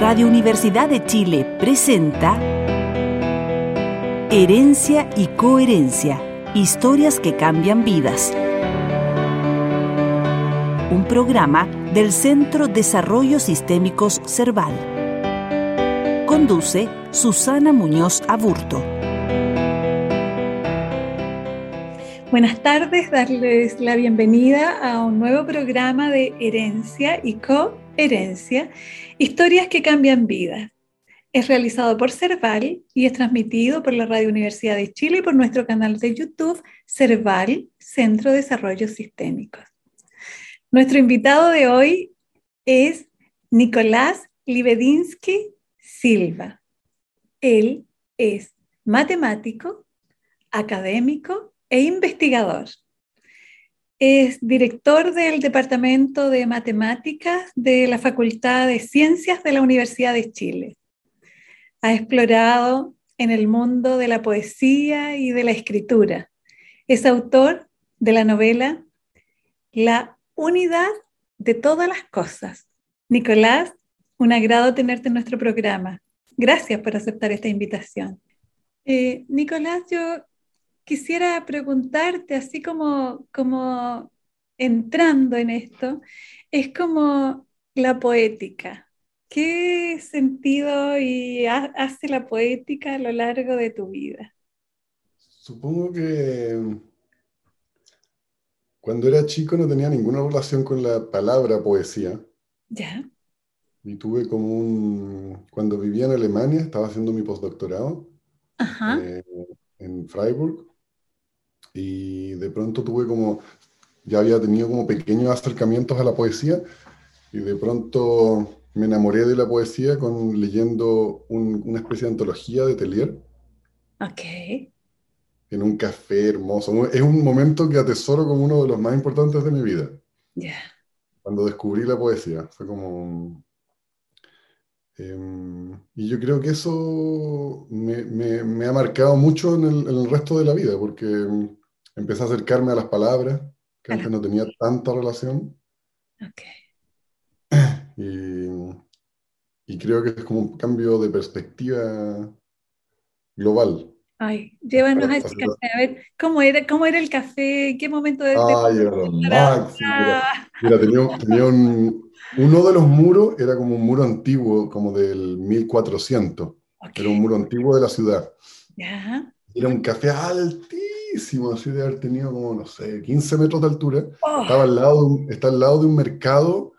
Radio Universidad de Chile presenta Herencia y Coherencia, historias que cambian vidas. Un programa del Centro Desarrollo Sistémicos Cerval. Conduce Susana Muñoz Aburto. Buenas tardes, darles la bienvenida a un nuevo programa de Herencia y Coherencia, historias que cambian vidas. Es realizado por Cerval y es transmitido por la Radio Universidad de Chile y por nuestro canal de YouTube Cerval, Centro de Desarrollo Sistémicos. Nuestro invitado de hoy es Nicolás Libedinsky Silva. Él es matemático, académico e investigador. Es director del Departamento de Matemáticas de la Facultad de Ciencias de la Universidad de Chile. Ha explorado en el mundo de la poesía y de la escritura. Es autor de la novela La unidad de todas las cosas. Nicolás, un agrado tenerte en nuestro programa. Gracias por aceptar esta invitación. Eh, Nicolás, yo quisiera preguntarte, así como, como entrando en esto, es como la poética. ¿Qué sentido y hace la poética a lo largo de tu vida? Supongo que cuando era chico no tenía ninguna relación con la palabra poesía. Ya. Y tuve como un... Cuando vivía en Alemania, estaba haciendo mi postdoctorado eh, en Freiburg y de pronto tuve como, ya había tenido como pequeños acercamientos a la poesía y de pronto me enamoré de la poesía con leyendo una especie de antología de Telier. Ok. En un café hermoso. Es un momento que atesoro como uno de los más importantes de mi vida. Ya. Cuando descubrí la poesía. Fue como... Em, y yo creo que eso me, me, ha marcado mucho en el, en el, resto de la vida, porque empecé a acercarme a las palabras, que antes no tenía tanta relación. Y, y, creo que es como un cambio de perspectiva global. Ay, llévanos a ese café, a ver, ¿cómo era, cómo era el café? ¿Qué momento de... Ay, era lo máximo. Mira, tenía, tenía un, uno de los muros, era como un muro antiguo, como del 1400. Era un muro antiguo de la ciudad. Ya. Era un café altísimo así de haber tenido como, no sé, 15 metros de altura. Oh. Estaba al lado está al lado de un mercado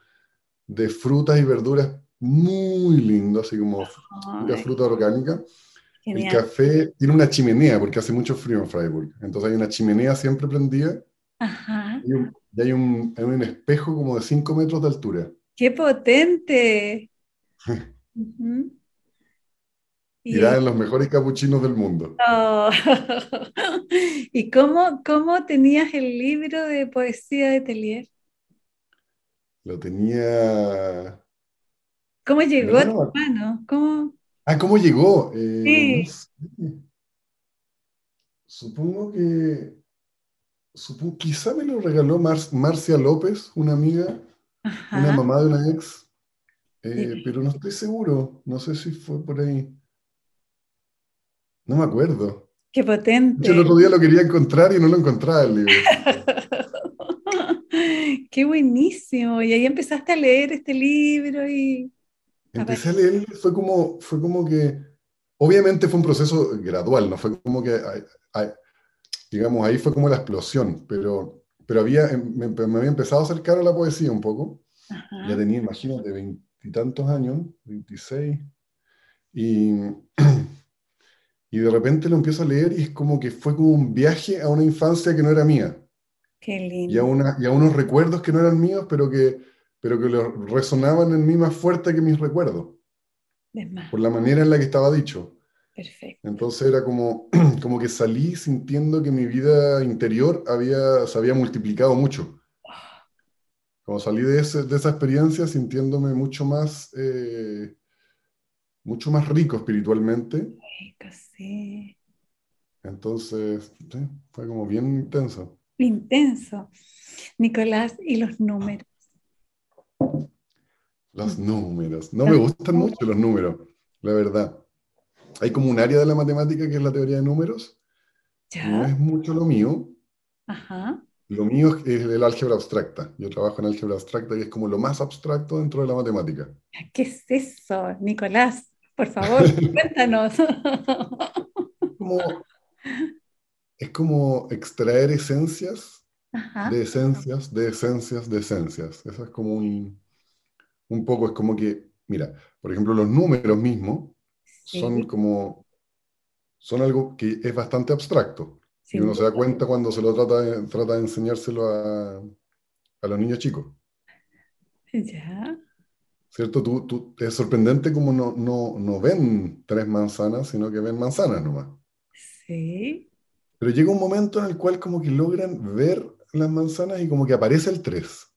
de frutas y verduras muy lindo, así como una fruta orgánica. El café tiene una chimenea, porque hace mucho frío en Freiburg. Entonces hay una chimenea siempre prendida. Y, hay, un, hay, un, espejo como de 5 metros de altura. ¡Qué potente! Y en los mejores capuchinos del mundo. Oh. ¿Y cómo, cómo tenías el libro de poesía de Telier? Lo tenía... ¿Cómo llegó a tu mano? ¿Cómo... Ah, ¿cómo llegó? Eh, sí. Supongo que... Supongo, quizá me lo regaló Marcia López, una amiga, una mamá de una ex, eh, pero no estoy seguro, no sé si fue por ahí. No me acuerdo. Qué potente. Yo el otro día lo quería encontrar y no lo encontraba el libro. Qué buenísimo. Y ahí empezaste a leer este libro y... Empecé a leerlo, fue como, fue como que, obviamente fue un proceso gradual, no fue como que, digamos, ahí fue como la explosión, pero, pero había, em, me, había empezado a acercar a la poesía un poco. Ya tenía, imagínate, veintitantos años, 26. Y y de repente lo empiezo a leer y es como que fue como un viaje a una infancia que no era mía. Qué lindo. Y a, una, y a unos recuerdos que no eran míos, pero que, pero que resonaban en mí más fuerte que mis recuerdos. Por la manera en la que estaba dicho. Perfecto. Entonces era como, como que salí sintiendo que mi vida interior había, se había multiplicado mucho. Como salí de, ese, de esa experiencia sintiéndome mucho más, eh, mucho más rico espiritualmente. Sí. Entonces, fue como bien intenso. Intenso. Nicolás, ¿y los números? Los números. No me gustan mucho los números, la verdad. Hay como un área de la matemática que es la teoría de números. No es mucho lo mío. Ajá. Lo mío es el álgebra abstracta. Yo trabajo en álgebra abstracta y es como lo más abstracto dentro de la matemática. ¿Qué es eso, Nicolás? Por favor, cuéntanos. es como extraer esencias de esencias, de esencias, de esencias. Eso es como un, un poco, es como que, mira, por ejemplo, los números mismos son como, son algo que es bastante abstracto. Y uno se da cuenta cuando se lo trata de, trata de enseñárselo a, a los niños chicos. Ya. ¿Cierto? Tú, tú, es sorprendente como no, no, no ven tres manzanas, sino que ven manzanas nomás. Sí. Pero llega un momento en el cual como que logran ver las manzanas y como que aparece el tres.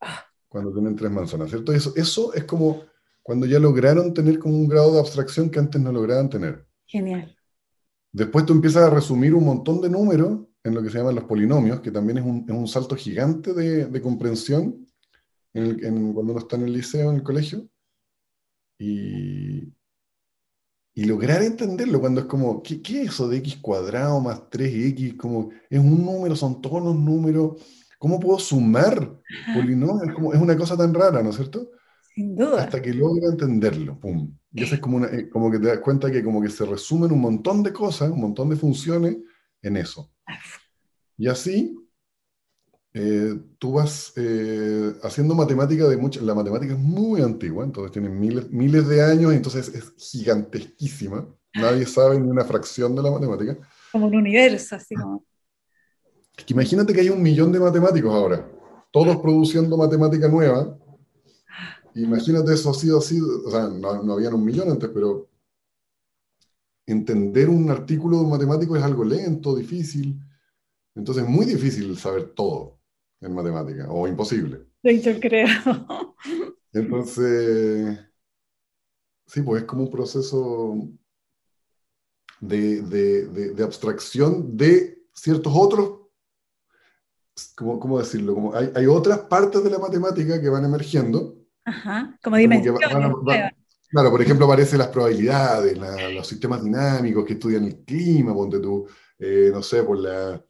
Ah. Cuando tienen tres manzanas, ¿cierto? Eso, eso es como cuando ya lograron tener como un grado de abstracción que antes no lograban tener. Genial. Después tú empiezas a resumir un montón de números en lo que se llaman los polinomios, que también es un, es un salto gigante de, de comprensión en cuando uno está en el liceo, en el colegio. Y, y lograr entenderlo cuando es como, ¿qué, ¿qué, es eso de x cuadrado más 3x? Como, es un número, son todos los números. ¿Cómo puedo sumar polinomios? Es, como, es una cosa tan rara, ¿no es cierto? Sin duda. Hasta que logra entenderlo, pum. Y eso es como, una, eh, como que te das cuenta que como que se resumen un montón de cosas, un montón de funciones en eso. Y así eh, tú vas eh, haciendo matemática de muchas... La matemática es muy antigua, entonces tiene miles, miles de años, entonces es gigantesquísima. Nadie sabe ni una fracción de la matemática. Como un universo, así como... imagínate que hay un millón de matemáticos ahora, todos produciendo matemática nueva, Imagínate eso ha sido así, o sea, no, no habían un millón antes, pero entender un artículo matemático es algo lento, difícil. Entonces es muy difícil saber todo en matemática, o imposible. Yo creo. Entonces, sí, pues es como un proceso de, de, de, abstracción de ciertos otros, ¿cómo, cómo decirlo? Como hay, hay, otras partes de la matemática que van emergiendo Ajá, como dimensiones. claro, por ejemplo, aparecen las probabilidades, los sistemas dinámicos que estudian el clima, ponte tú, eh, no sé, por la,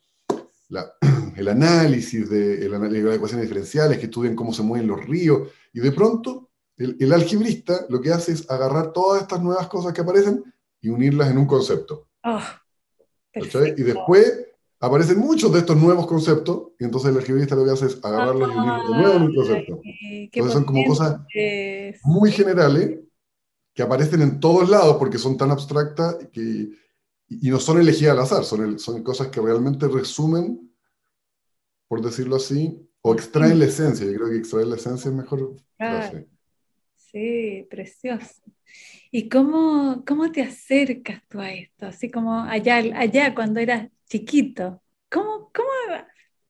el análisis de, las ecuaciones diferenciales, que estudian cómo se mueven los ríos, y de pronto el, el, algebrista lo que hace es agarrar todas estas nuevas cosas que aparecen y unirlas en un concepto. Oh, y después aparecen muchos de estos nuevos conceptos, y entonces el algebrista lo que hace es agarrarlos y unirlos de nuevo en un concepto. Entonces son como cosas muy generales que aparecen en todos lados porque son tan abstractas que, y no son elegidas al azar, son, son cosas que realmente resumen, por decirlo así, o extraen la esencia. Yo creo que extraer la esencia es mejor. Sí, precioso. ¿Y cómo, cómo te acercas tú a esto? Así como allá, allá cuando eras chiquito. ¿Cómo, ¿Cómo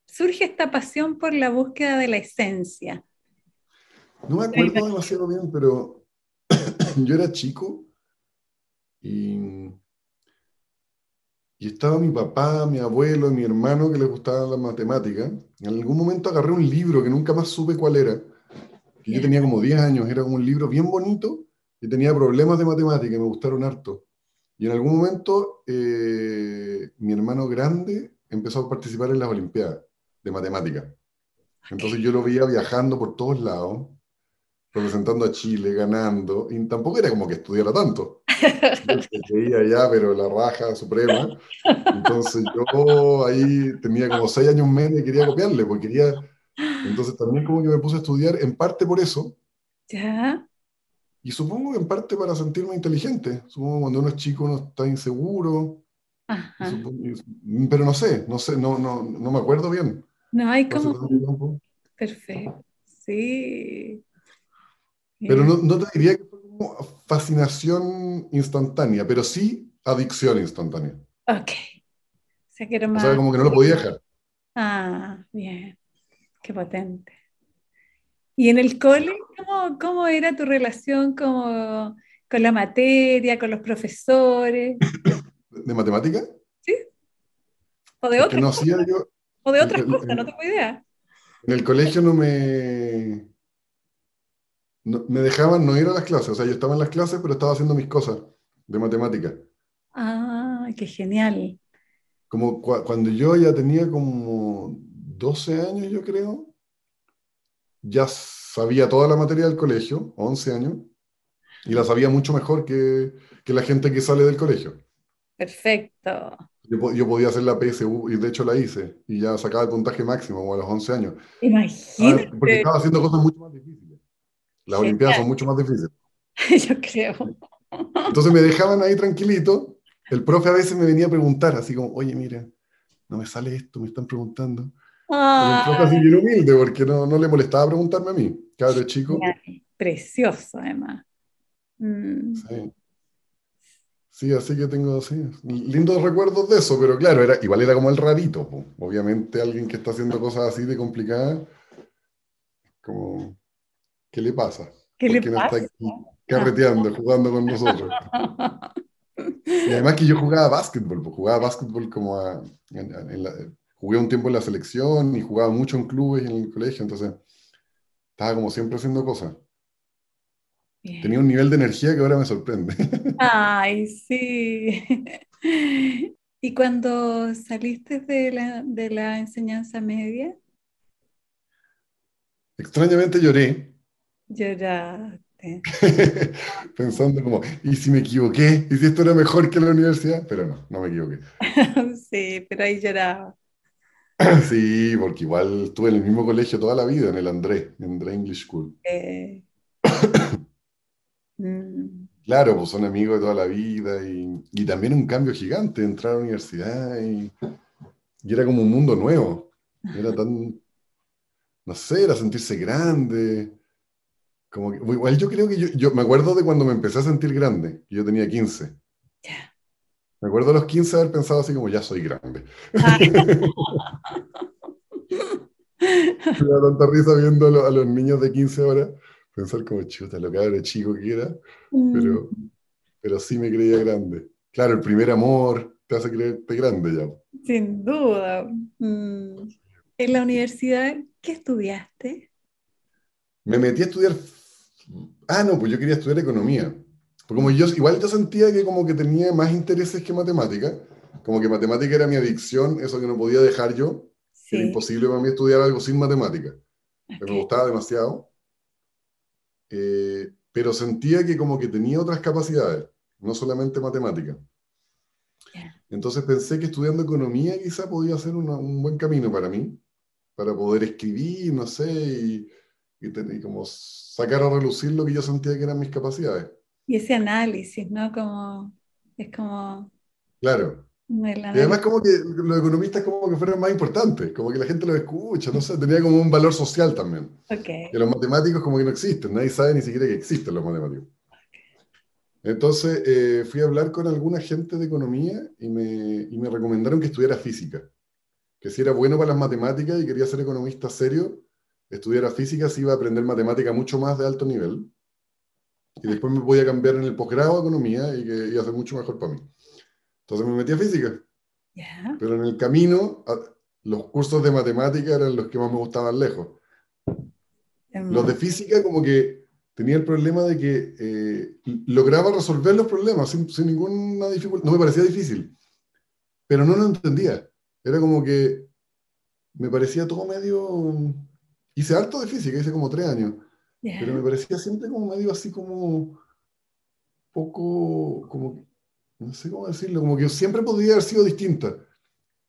surge esta pasión por la búsqueda de la esencia? No me acuerdo demasiado bien, pero yo era chico y, y estaba mi papá, mi abuelo y mi hermano que les gustaba la matemática. En algún momento agarré un libro que nunca más supe cuál era. Que yo tenía como 10 años, era como un libro bien bonito y tenía problemas de matemática y me gustaron harto. Y en algún momento eh, mi hermano grande empezó a participar en las Olimpiadas de Matemática. Entonces yo lo veía viajando por todos lados, representando a Chile, ganando, y tampoco era como que estudiara tanto. Yo veía ya, pero la raja suprema. Entonces yo ahí tenía como seis años menos y quería copiarle, porque quería... Entonces también como que me puse a estudiar, en parte por eso. Ya. Y supongo que en parte para sentirme inteligente. Supongo que cuando uno es chico uno está inseguro. pero no sé, no sé, no, no, no me acuerdo bien. No hay como... Perfecto, sí. Pero no, no, te diría que fue como fascinación instantánea, pero sí adicción instantánea. Ok. O sea, que era más... O sea, como que no lo podía dejar. Ah, bien. Qué potente. ¿Y en el cole, cómo, cómo era tu relación como, con la materia, con los profesores? ¿De matemática? Sí. ¿O de otras cosas? Yo, ¿O de otras cosas? no tengo idea. En el colegio no me... me dejaban no ir a las clases. O sea, yo estaba en las clases, pero estaba haciendo mis cosas de matemática. Ah, qué genial. Como cuando yo ya tenía como 12 años, yo creo, ya sabía toda la materia del colegio, 11 años, y la sabía mucho mejor que, que la gente que sale del colegio. Perfecto. Yo, yo, podía hacer la PSU y de hecho la hice y ya sacaba el puntaje máximo como a los 11 años. Imagínate. Porque estaba haciendo cosas mucho más difíciles. Las Olimpiadas son mucho más difíciles. Yo creo. Entonces me dejaban ahí tranquilito. El profe a veces me venía a preguntar, así como, oye, mira, no me sale esto, me están preguntando. Ah. El profe así bien humilde, porque no, no le molestaba preguntarme a mí, cabro chico. Precioso, además. Mm. Sí. Sí, así que tengo así, lindos recuerdos de eso, pero claro, era, igual era como el rarito. Obviamente alguien que está haciendo cosas así de complicadas, como, ¿qué le pasa? ¿Qué le pasa? no está aquí carreteando, jugando con nosotros? y además que yo jugaba básquetbol, jugaba básquetbol como a, jugué un tiempo en la selección y jugaba mucho en clubes y en el colegio, entonces estaba como siempre haciendo cosas. Tenía un nivel de energía que ahora me sorprende. Ay, sí. ¿Y cuando saliste de la, de la enseñanza media? Extrañamente lloré. Lloraste. Pensando como, ¿y si me equivoqué? ¿Y si esto era mejor que la universidad? Pero no, no me equivoqué. sí, pero ahí lloraba. sí, porque igual estuve en el mismo colegio toda la vida, en el André, en André English School. Eh. Mm. Claro, pues son amigos de toda la vida y, y, también un cambio gigante, entrar a la universidad y, y, era como un mundo nuevo. Era tan, no sé, era sentirse grande. Como que, igual yo creo que yo, yo, me acuerdo de cuando me empecé a sentir grande, yo tenía 15. Me acuerdo a los 15 haber pensado así como, ya soy grande. Ah. me da tanta risa viendo a los, niños de 15 horas pensar como chuta, lo cabrón chico que era, pero, mm. pero sí me creía grande. Claro, el primer amor te hace creerte grande ya. Sin duda. Mm. En la universidad, ¿qué estudiaste? Me metí a estudiar. Ah, no, pues yo quería estudiar economía. Porque como yo, igual yo sentía que como que tenía más intereses que matemática, como que matemática era mi adicción, eso que no podía dejar yo. Era imposible para mí estudiar algo sin matemática. Me gustaba demasiado. Eh, pero sentía que como que tenía otras capacidades, no solamente matemática. Entonces pensé que estudiando economía quizá podía ser un buen camino para mí, para poder escribir, no sé, y, y, como sacar a relucir lo que yo sentía que eran mis capacidades. Y ese análisis, ¿no? Como, es como... Claro. Y además como que los economistas como que fueron más importantes, como que la gente los escucha, no sé, tenía como un valor social también. Okay. Que los matemáticos como que no existen, nadie sabe ni siquiera que existen los matemáticos. Entonces eh, fui a hablar con alguna gente de economía y me, y me recomendaron que estudiara física, que si era bueno para las matemáticas y quería ser economista serio, estudiara física, si iba a aprender matemática mucho más de alto nivel. Y después me podía cambiar en el posgrado a economía y que iba a ser mucho mejor para mí. Entonces me metí a física. Pero en el camino, los cursos de matemática eran los que más me gustaban lejos. Los de física como que tenía el problema de que eh, lograba resolver los problemas sin, sin, ninguna dificultad. No me parecía difícil, pero no lo entendía. Era como que me parecía todo medio... Hice harto de física, hice como tres años, pero me parecía siempre como medio así como poco, como no sé cómo decirlo, como que siempre podría haber sido distinta.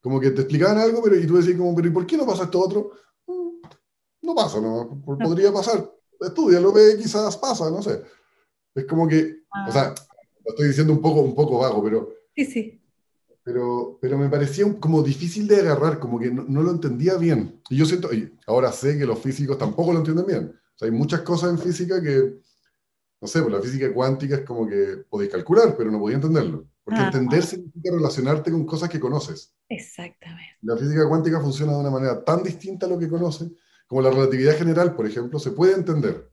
Como que te explicaban algo, pero y tú decías como, pero ¿y por qué no pasa esto otro? Mm, no pasa, no, podría pasar. Estudia, lo ve, quizás pasa, no sé. Es como que, o sea, ah. lo estoy diciendo un poco, un poco vago, pero... Sí, sí. Pero, pero me parecía como difícil de agarrar, como que no, no, lo entendía bien. Y yo siento, y ahora sé que los físicos tampoco lo entienden bien. O sea, hay muchas cosas en física que no sé, pues la física cuántica es como que podéis calcular, pero no podía entenderlo. Porque ah, entender significa relacionarte con cosas que conoces. Exactamente. La física cuántica funciona de una manera tan distinta a lo que conoce, como la relatividad general, por ejemplo, se puede entender.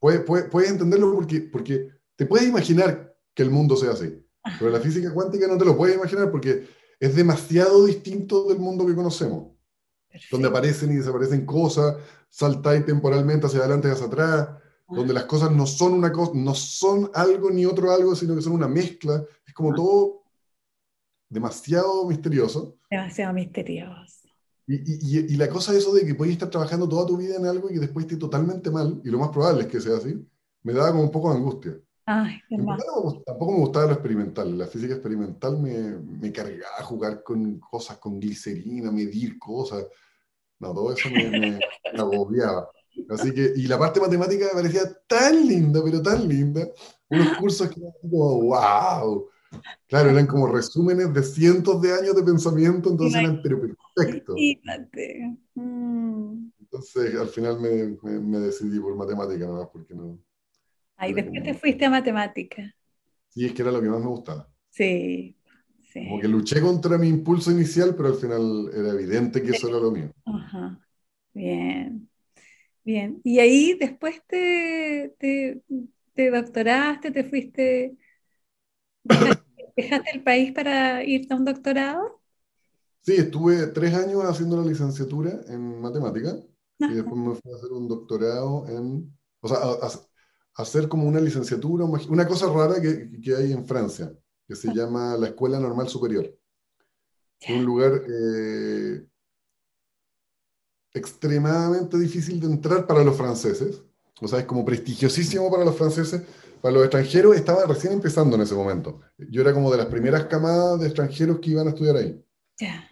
Puedes, puede, entenderlo porque, porque te puedes imaginar que el mundo sea así. Pero la física cuántica no te lo puedes imaginar porque es demasiado distinto del mundo que conocemos. donde aparecen y desaparecen cosas, saltáis temporalmente hacia adelante y hacia atrás, donde las cosas no son una cosa, no son algo ni otro algo, sino que son una mezcla. Es como todo demasiado misterioso. Demasiado misterioso. Y, y, y, la cosa es eso de que puedes estar trabajando toda tu vida en algo y que después esté totalmente mal, y lo más probable es que sea así, me daba como un poco de angustia. Ay, tampoco me gustaba lo experimental. La física experimental me, me cargaba jugar con cosas, con glicerina, medir cosas. No, todo eso me, me, agobiaba. Así que, y la parte matemática me parecía tan linda, pero tan linda. Unos cursos que eran como, wow. Claro, eran como resúmenes de cientos de años de pensamiento, entonces eran pero perfectos. Mm. Entonces, al final me, me, decidí por matemática, nada más porque no. Ahí después te fuiste a matemática. Sí, es que era lo que más me gustaba. Sí, sí. Como que luché contra mi impulso inicial, pero al final era evidente que eso era lo mío. Ajá. Bien, bien. Y ahí después te, te, te doctoraste, te fuiste ¿Dejaste el país para irte a un doctorado? Sí, estuve tres años haciendo la licenciatura en matemática y después me fui a hacer un doctorado en, o sea, a, hacer como una licenciatura, una cosa rara que, que hay en Francia, que se llama la Escuela Normal Superior. Un lugar eh, extremadamente difícil de entrar para los franceses, o sea, es como prestigiosísimo para los franceses, para los extranjeros estaba recién empezando en ese momento. Yo era como de las primeras camadas de extranjeros que iban a estudiar ahí.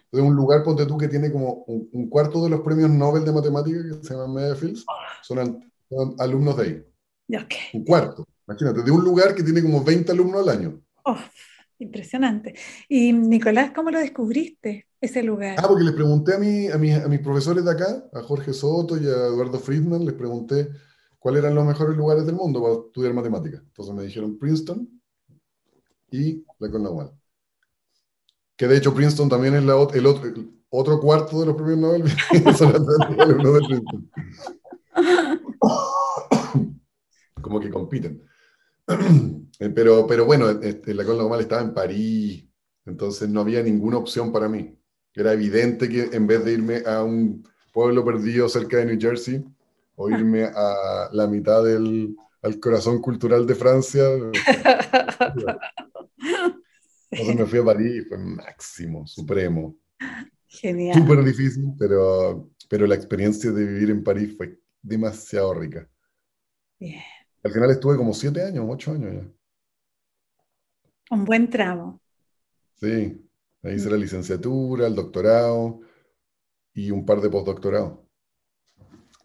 De un lugar, ponte tú, que tiene como un, cuarto de los premios Nobel de Matemáticas, que se llaman Medefields, son, alumnos de ahí. Un cuarto, imagínate, de un lugar que tiene como 20 alumnos al año. Oh, impresionante. Y Nicolás, ¿cómo lo descubriste, ese lugar? Ah, porque les pregunté a, mí, a, mis, a mis profesores de acá, a Jorge Soto y a Eduardo Friedman, les pregunté cuáles eran los mejores lugares del mundo para estudiar matemáticas. Entonces me dijeron Princeton y la Cornell. Que de hecho Princeton también es la, el otro, otro cuarto de los premios Nobel. Como que compiten. Pero, pero bueno, este, la Cornell estaba en París, entonces no había ninguna opción para mí. Era evidente que en vez de irme a un pueblo perdido cerca de New Jersey, o irme a la mitad del al corazón cultural de Francia. Entonces me fui a París, fue máximo, supremo. Genial. Súper difícil, pero, pero la experiencia de vivir en París fue demasiado rica. Bien. Al final estuve como siete años, ocho años ya. Un buen tramo. Sí, ahí hice la licenciatura, el doctorado y un par de postdoctorados.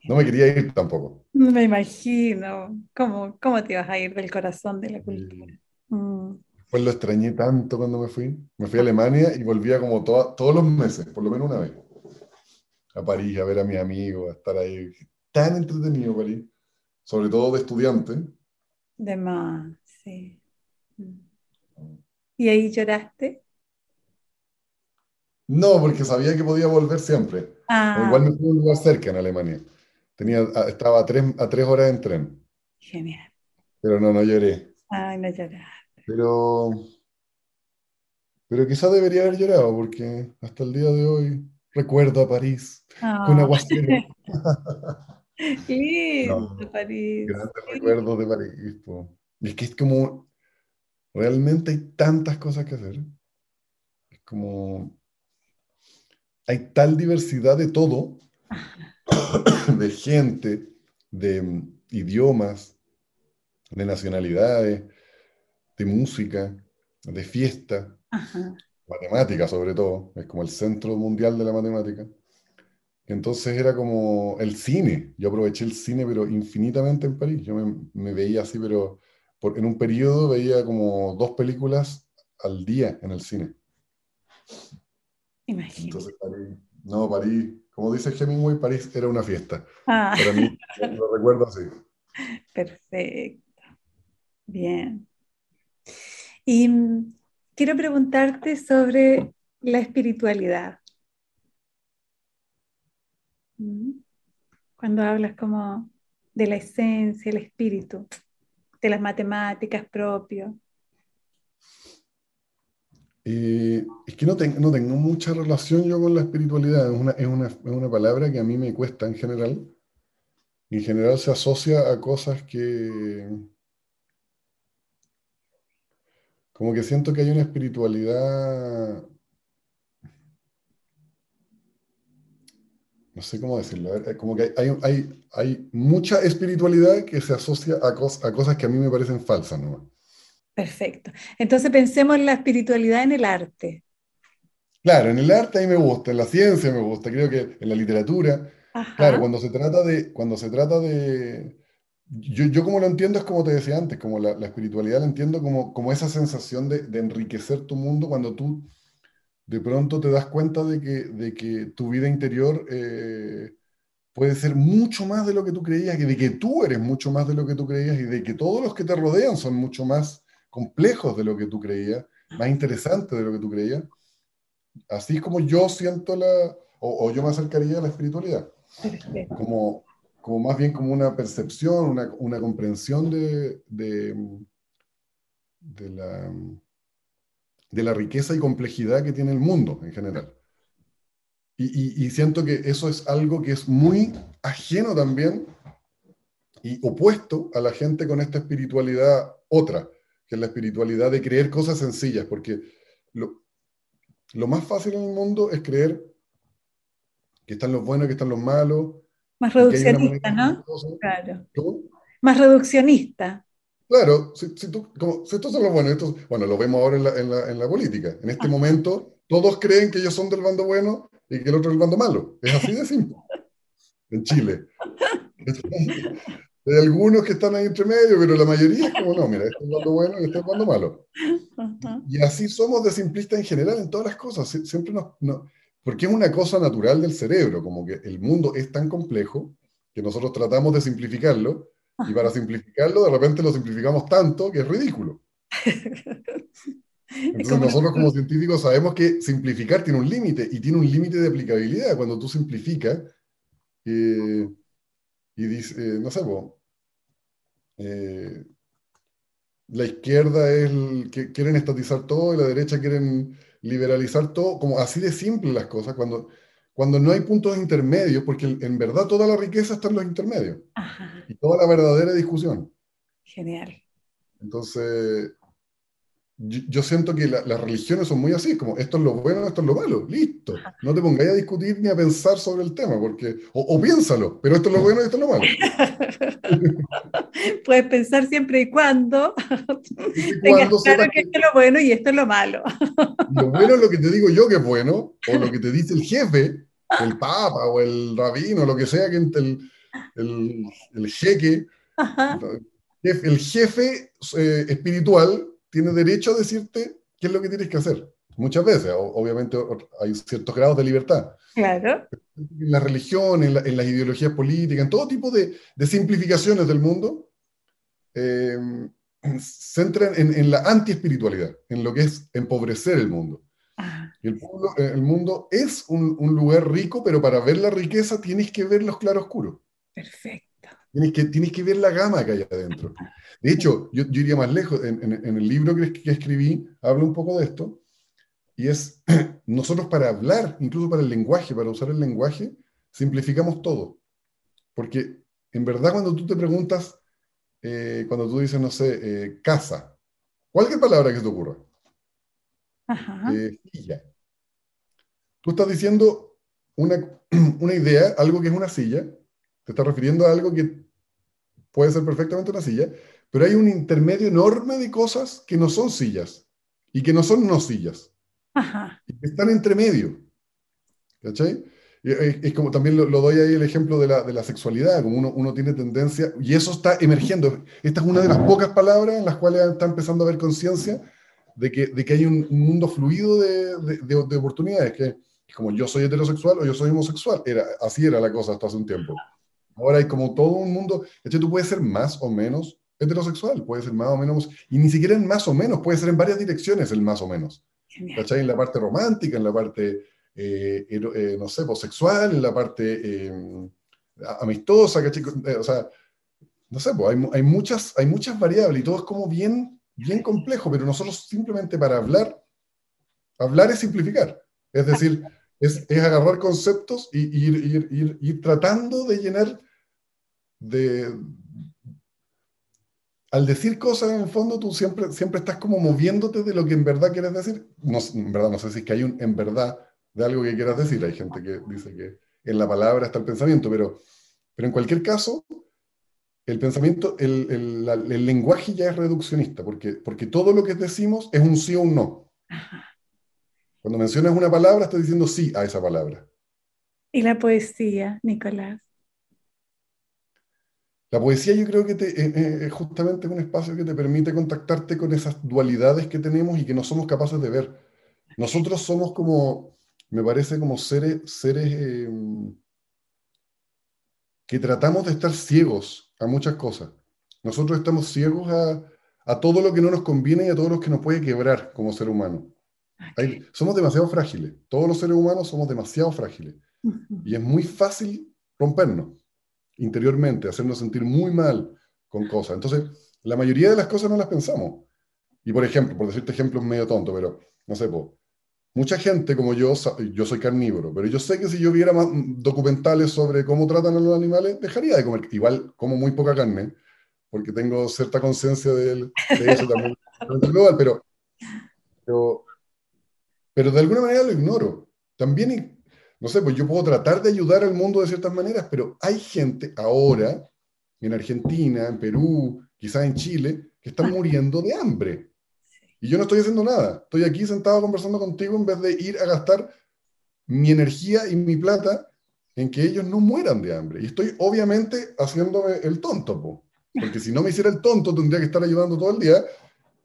No me quería ir tampoco. Me imagino. ¿Cómo, ¿Cómo te ibas a ir del corazón de la cultura? Mm. Pues lo extrañé tanto cuando me fui. Me fui a Alemania y volvía como todos los meses, por lo menos una vez. A París, a ver a mis amigos, a estar ahí. Tan entretenido París. Sobre todo de estudiante. De más, sí. Mm. ¿Y ahí lloraste? No, porque sabía que podía volver siempre. Ah. Igual me fui a un lugar cerca en Alemania. Tenía, estaba a tres, a tres horas en tren. Genial. Pero no, no lloré. Ay, no lloraste. Pero, pero quizás debería haber llorado, porque hasta el día de hoy recuerdo a París con ah. aguacero. Lindo, París. Grandes recuerdos de París. Es que es como, realmente hay tantas cosas que hacer. Es como, hay tal diversidad de todo de gente, de idiomas, de nacionalidades, de música, de fiesta, matemática sobre todo, es como el centro mundial de la matemática. Entonces era como el cine, yo aproveché el cine pero infinitamente en París, yo me, veía así, pero por, en un periodo veía como dos películas al día en el cine. Imagínate. no, París, como dice Hemingway, París era una fiesta. Ah. Para mí, lo recuerdo así. Perfecto. Bien. Y mm, quiero preguntarte sobre la espiritualidad. Cuando hablas como de la esencia, el espíritu, de las matemáticas propio. Eh, es que no, no tengo mucha relación yo con la espiritualidad, es una, es, una, es una palabra que a mí me cuesta en general. En general se asocia a cosas que, como que siento que hay una espiritualidad, no sé cómo decirlo, como que hay, hay, hay mucha espiritualidad que se asocia a, a cosas que a mí me parecen falsas ¿no? Perfecto. Entonces pensemos en la espiritualidad en el arte. Claro, en el arte a mí me gusta, en la ciencia me gusta, creo que en la literatura. Claro, cuando se trata de, cuando se trata de, yo, yo, como lo entiendo es como te decía antes, como la, la espiritualidad la entiendo como, como esa sensación de, de, enriquecer tu mundo cuando tú de pronto te das cuenta de que, de que tu vida interior eh, puede ser mucho más de lo que tú creías, y de que tú eres mucho más de lo que tú creías y de que todos los que te rodean son mucho más complejos de lo que tú creías, más interesantes de lo que tú creías. Así es como yo siento la, o, yo me acercaría a la espiritualidad. Como, como más bien como una percepción, una, una comprensión de, de, de, la, de la riqueza y complejidad que tiene el mundo en general. Y, y, y, siento que eso es algo que es muy ajeno también y opuesto a la gente con esta espiritualidad otra, que es la espiritualidad de creer cosas sencillas, porque lo, lo más fácil en el mundo es creer que están los buenos, que están los malos, más reduccionista, ¿no? Claro. Más reduccionista. Claro, si, si, tú, como, si estos son los buenos, estos, bueno, lo vemos ahora en la, en la, en la política. En este ah. momento, todos creen que ellos son del bando bueno y que el otro es el bando malo. Es así de simple. en Chile. Hay algunos que están ahí entre medio, pero la mayoría es como, no, mira, este es el bando bueno y este es el bando malo. Y así somos de simplistas en general en todas las cosas. Siempre nos, no, porque es una cosa natural del cerebro, como que el mundo es tan complejo que nosotros tratamos de simplificarlo y para simplificarlo de repente lo simplificamos tanto que es ridículo. Entonces nosotros como científicos sabemos que simplificar tiene un límite y tiene un límite de aplicabilidad. Cuando tú simplificas eh, y dices, eh, no sé, eh, la izquierda es el que quieren estatizar todo y la derecha quieren liberalizar todo, como así de simple las cosas, cuando, cuando no hay puntos intermedios, porque en verdad toda la riqueza está en los intermedios. Y toda la verdadera discusión. Genial. Entonces, yo, siento que las religiones son muy así, como esto es lo bueno, esto es lo malo, listo. No te pongáis a discutir ni a pensar sobre el tema, porque, o, piénsalo, pero esto es lo bueno y esto es lo malo. Puedes pensar siempre y cuando, tengas claro que, esto es lo bueno y esto es lo malo. lo bueno es lo que te digo yo que es bueno, o lo que te dice el jefe, el papa o el rabino, lo que sea, que el, el, el jeque, el jefe eh, espiritual tiene derecho a decirte qué es lo que tienes que hacer. Muchas veces, obviamente hay ciertos grados de libertad. Claro. En la religión, en, las ideologías políticas, en todo tipo de, simplificaciones del mundo, eh, se centran en, en la anti-espiritualidad, en lo que es empobrecer el mundo. Ah. el, mundo, el, mundo, es un, un, lugar rico, pero para ver la riqueza tienes que ver los claroscuros. Perfecto. Tienes que, tienes que ver la gama que hay adentro. De hecho, yo, yo iría más lejos. En, en, el libro que, que, escribí, hablo un poco de esto. Y es, nosotros para hablar, incluso para el lenguaje, para usar el lenguaje, simplificamos todo. Porque en verdad cuando tú te preguntas, eh, cuando tú dices, no sé, eh, casa, cualquier palabra que te ocurra, Ajá. Eh, silla, tú estás diciendo una, una idea, algo que es una silla, te estás refiriendo a algo que puede ser perfectamente una silla, pero hay un intermedio enorme de cosas que no son sillas y que no son no sillas. Ajá. Y que están entre medio. ¿Cachai? Es como también lo, doy ahí el ejemplo de la, de la sexualidad, como uno, uno, tiene tendencia, y eso está emergiendo. Esta es una de las pocas palabras en las cuales está empezando a haber conciencia de que, de que hay un, un mundo fluido de, de, de, oportunidades, que es como yo soy heterosexual o yo soy homosexual. Era, así era la cosa hasta hace un tiempo. Ahora hay como todo un mundo, de hecho tú puedes ser más o menos heterosexual, puede ser más o menos, y ni siquiera en más o menos, puede ser en varias direcciones el más o menos. ¿Cachai? En la parte romántica, en la parte, eh, eh, no sé, sexual, en la parte eh, amistosa, ¿cachai? O sea, no sé, pues hay, hay, muchas, hay muchas variables y todo es como bien, bien complejo, pero nosotros simplemente para hablar Hablar es simplificar. Es decir, es, agarrar conceptos y ir, ir, ir, tratando de llenar de... Al decir cosas, en el fondo, tú siempre, siempre estás como moviéndote de lo que en verdad quieres decir. No, en verdad, no sé si es que hay un en verdad de algo que quieras decir. Hay gente que dice que en la palabra está el pensamiento, pero, pero en cualquier caso, el pensamiento, el, el, el, lenguaje ya es reduccionista, porque, porque todo lo que decimos es un sí o un no. Cuando mencionas una palabra, estás diciendo sí a esa palabra. ¿Y la poesía, Nicolás? La poesía yo creo que te, eh, eh, es justamente un espacio que te permite contactarte con esas dualidades que tenemos y que no somos capaces de ver. Nosotros somos como, me parece como seres, seres em, que tratamos de estar ciegos a muchas cosas. Nosotros estamos ciegos a, a todo lo que no nos conviene y a todo lo que nos puede quebrar como ser humano. Somos demasiado frágiles. Todos los seres humanos somos demasiado frágiles. Y es muy fácil rompernos interiormente, hacernos sentir muy mal con cosas. Entonces, la mayoría de las cosas no las pensamos. Y por ejemplo, por decirte ejemplos medio tonto, pero no sé, mucha gente como yo, yo soy carnívoro, pero yo sé que si yo viera más documentales sobre cómo tratan a los animales, dejaría de comer. Igual como muy poca carne, porque tengo cierta conciencia de, eso también, pero, pero, pero de alguna manera lo ignoro. También no sé, pues yo puedo tratar de ayudar al mundo de ciertas maneras, pero hay gente ahora, en Argentina, en Perú, quizás en Chile, que están muriendo de hambre. Y yo no estoy haciendo nada. Estoy aquí sentado conversando contigo en vez de ir a gastar mi energía y mi plata en que ellos no mueran de hambre. Y estoy obviamente haciéndome el tonto, porque si no me hiciera el tonto tendría que estar ayudando todo el día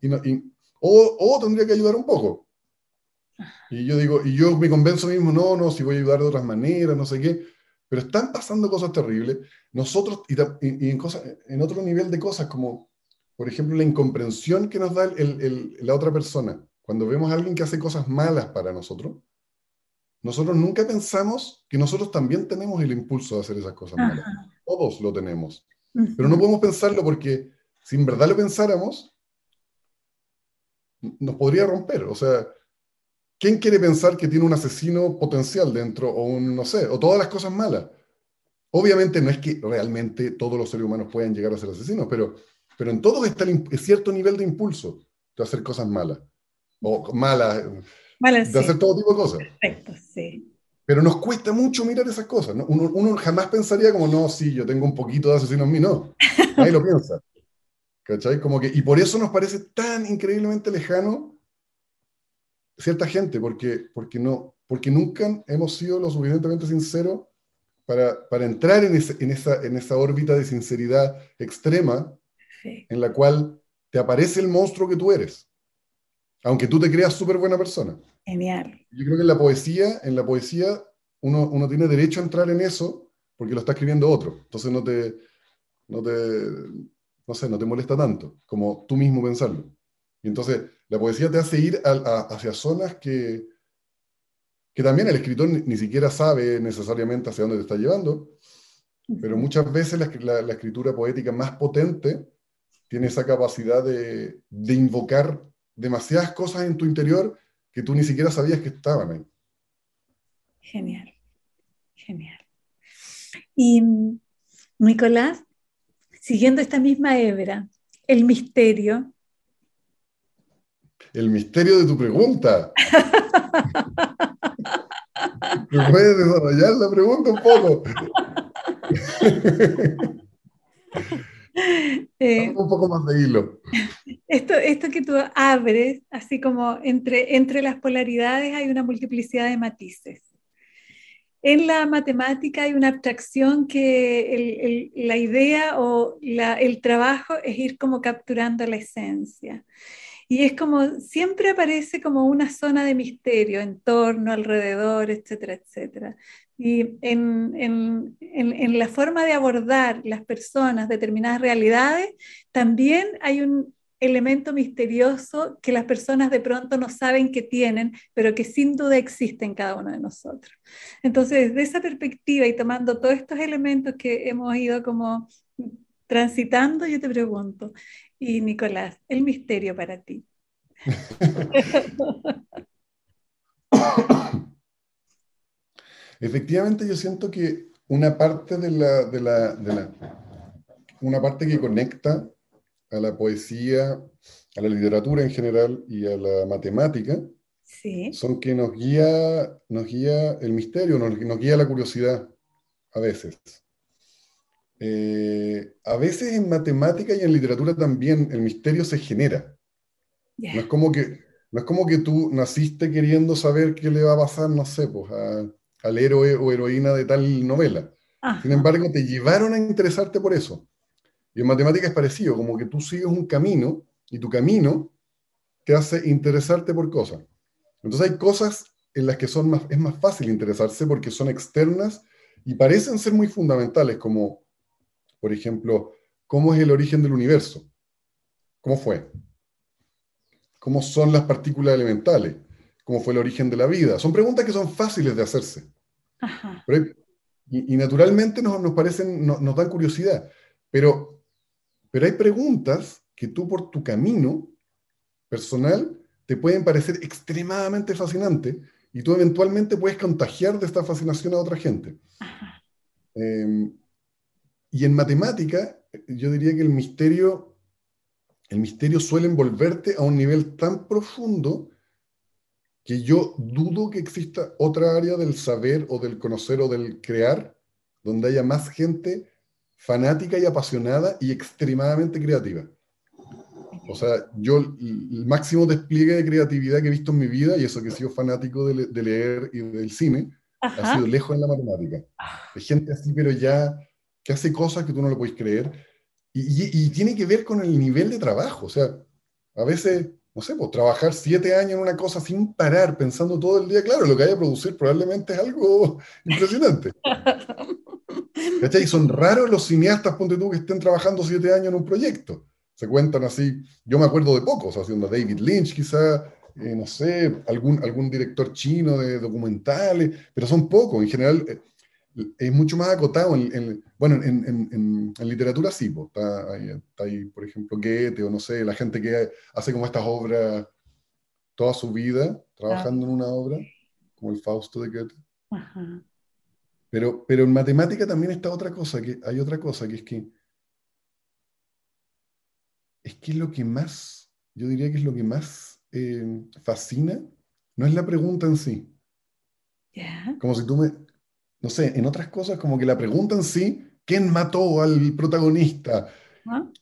y o, o, tendría que ayudar un poco. Y yo digo, y yo me convenzo mismo, no, no, si voy a ayudar de otras maneras, no sé qué, pero están pasando cosas terribles. Nosotros, y, en, cosas, en otro nivel de cosas, como por ejemplo la incomprensión que nos da el, el, la otra persona. Cuando vemos a alguien que hace cosas malas para nosotros, nosotros nunca pensamos que nosotros también tenemos el impulso de hacer esas cosas malas. Todos lo tenemos. Pero no podemos pensarlo porque si en verdad lo pensáramos, nos podría romper. O sea, ¿Quién quiere pensar que tiene un asesino potencial dentro o un, no sé, o todas las cosas malas? Obviamente no es que realmente todos los seres humanos puedan llegar a ser asesinos, pero, pero en todos está el, cierto nivel de impulso de hacer cosas malas, o malas, de hacer todo tipo de cosas. Perfecto, sí. Pero nos cuesta mucho mirar esas cosas. ¿no? Uno, uno, jamás pensaría como, no, sí, yo tengo un poquito de asesino en mí, no. Nadie lo piensa. ¿Cachai? Como que, y por eso nos parece tan increíblemente lejano cierta gente, porque, porque, no, porque nunca hemos sido lo suficientemente sinceros para, para entrar en, en, esa, en esa órbita de sinceridad extrema en la cual te aparece el monstruo que tú eres, aunque tú te creas súper buena persona. Genial. Yo creo que en la poesía, en la poesía uno, uno tiene derecho a entrar en eso porque lo está escribiendo otro. Entonces no te, no te, no sé, no te molesta tanto como tú mismo pensarlo. Y entonces la poesía te hace ir hacia zonas que, que también el escritor ni, siquiera sabe necesariamente hacia dónde te está llevando, pero muchas veces la, escritura poética más potente tiene esa capacidad de, de, invocar demasiadas cosas en tu interior que tú ni siquiera sabías que estaban ahí. Genial, genial. Y Nicolás, siguiendo esta misma hebra, el misterio el misterio de tu pregunta. ¿Me puedes desarrollar la pregunta un poco? Eh, un poco más de hilo. Esto, esto que tú abres, así como entre, entre las polaridades hay una multiplicidad de matices. En la matemática hay una abstracción que la idea o el trabajo es ir como capturando la esencia. Y es como, siempre aparece como una zona de misterio en torno, alrededor, etcétera, etcétera. Y en, en, en, la forma de abordar las personas determinadas realidades, también hay un elemento misterioso que las personas de pronto no saben que tienen, pero que sin duda existe en cada uno de nosotros. Entonces, desde esa perspectiva y tomando todos estos elementos que hemos ido como transitando, yo te pregunto, y Nicolás, el misterio para ti. Efectivamente, yo siento que una parte de la, de la, de la, una parte que conecta a la poesía, a la literatura en general y a la matemática, Sí. son que nos guía, nos guía el misterio, nos, nos guía la curiosidad, a veces. Eh, a veces en matemática y en literatura también el misterio se genera. Ya. No es como que, no es como que tú naciste queriendo saber qué le va a pasar, no sé, pues, a- al héroe o heroína de tal novela. Ajá. Sin embargo, te llevaron a interesarte por eso. Y en matemática es parecido, como que tú sigues un camino y tu camino te hace interesarte por cosas. Entonces hay cosas en las que son más, es más fácil interesarse porque son externas y parecen ser muy fundamentales, como, por ejemplo, ¿cómo es el origen del universo? ¿Cómo fue? ¿Cómo son las partículas elementales? ¿Cómo fue el origen de la vida? Son preguntas que son fáciles de hacerse. Ajá. Pero hay- y, y naturalmente nos, nos parecen, no- nos dan curiosidad, pero, pero hay preguntas que tú por tu camino personal te pueden parecer extremadamente fascinantes y tú eventualmente puedes contagiar de esta fascinación a otra gente. Eh, y en matemática, yo diría que el misterio, el misterio suele envolverte a un nivel tan profundo que yo dudo que exista otra área del saber o del conocer o del crear donde haya más gente fanática y apasionada y extremadamente creativa. O sea, yo el máximo despliegue de creatividad que he visto en mi vida, y eso que he sido fanático de, le- de leer y del cine, ha Ajá. sido lejos en la matemática. De gente así, pero ya que hace cosas que tú no lo puedes creer. Y, y- y tiene que ver con el nivel de trabajo. O sea, a veces, no sé, pues trabajar siete años en una cosa sin parar, pensando todo el día, claro, lo que hay a producir probablemente es algo impresionante. ¿Cachai? Y son raros los cineastas, ponte tú, que estén trabajando siete años en un proyecto. Se cuentan así, yo me acuerdo de pocos, haciendo David Lynch quizá, eh, no sé, algún, algún director chino de documentales, pero son pocos, en general eh, es mucho más acotado. En, en- bueno, en, en- en- literatura sí, po, está, ahí, está ahí, por ejemplo, Goethe o no sé, la gente que hace como estas obras toda su vida, trabajando en una obra, como el Fausto de Goethe. Ajá. Pero, pero en matemática también está otra cosa, que hay otra cosa, que es que es que lo que más, yo diría que es lo que más eh, fascina, no es la pregunta en sí. Ya. Como si tú me, no sé, en otras cosas, como que la pregunta en sí, ¿quién mató al protagonista?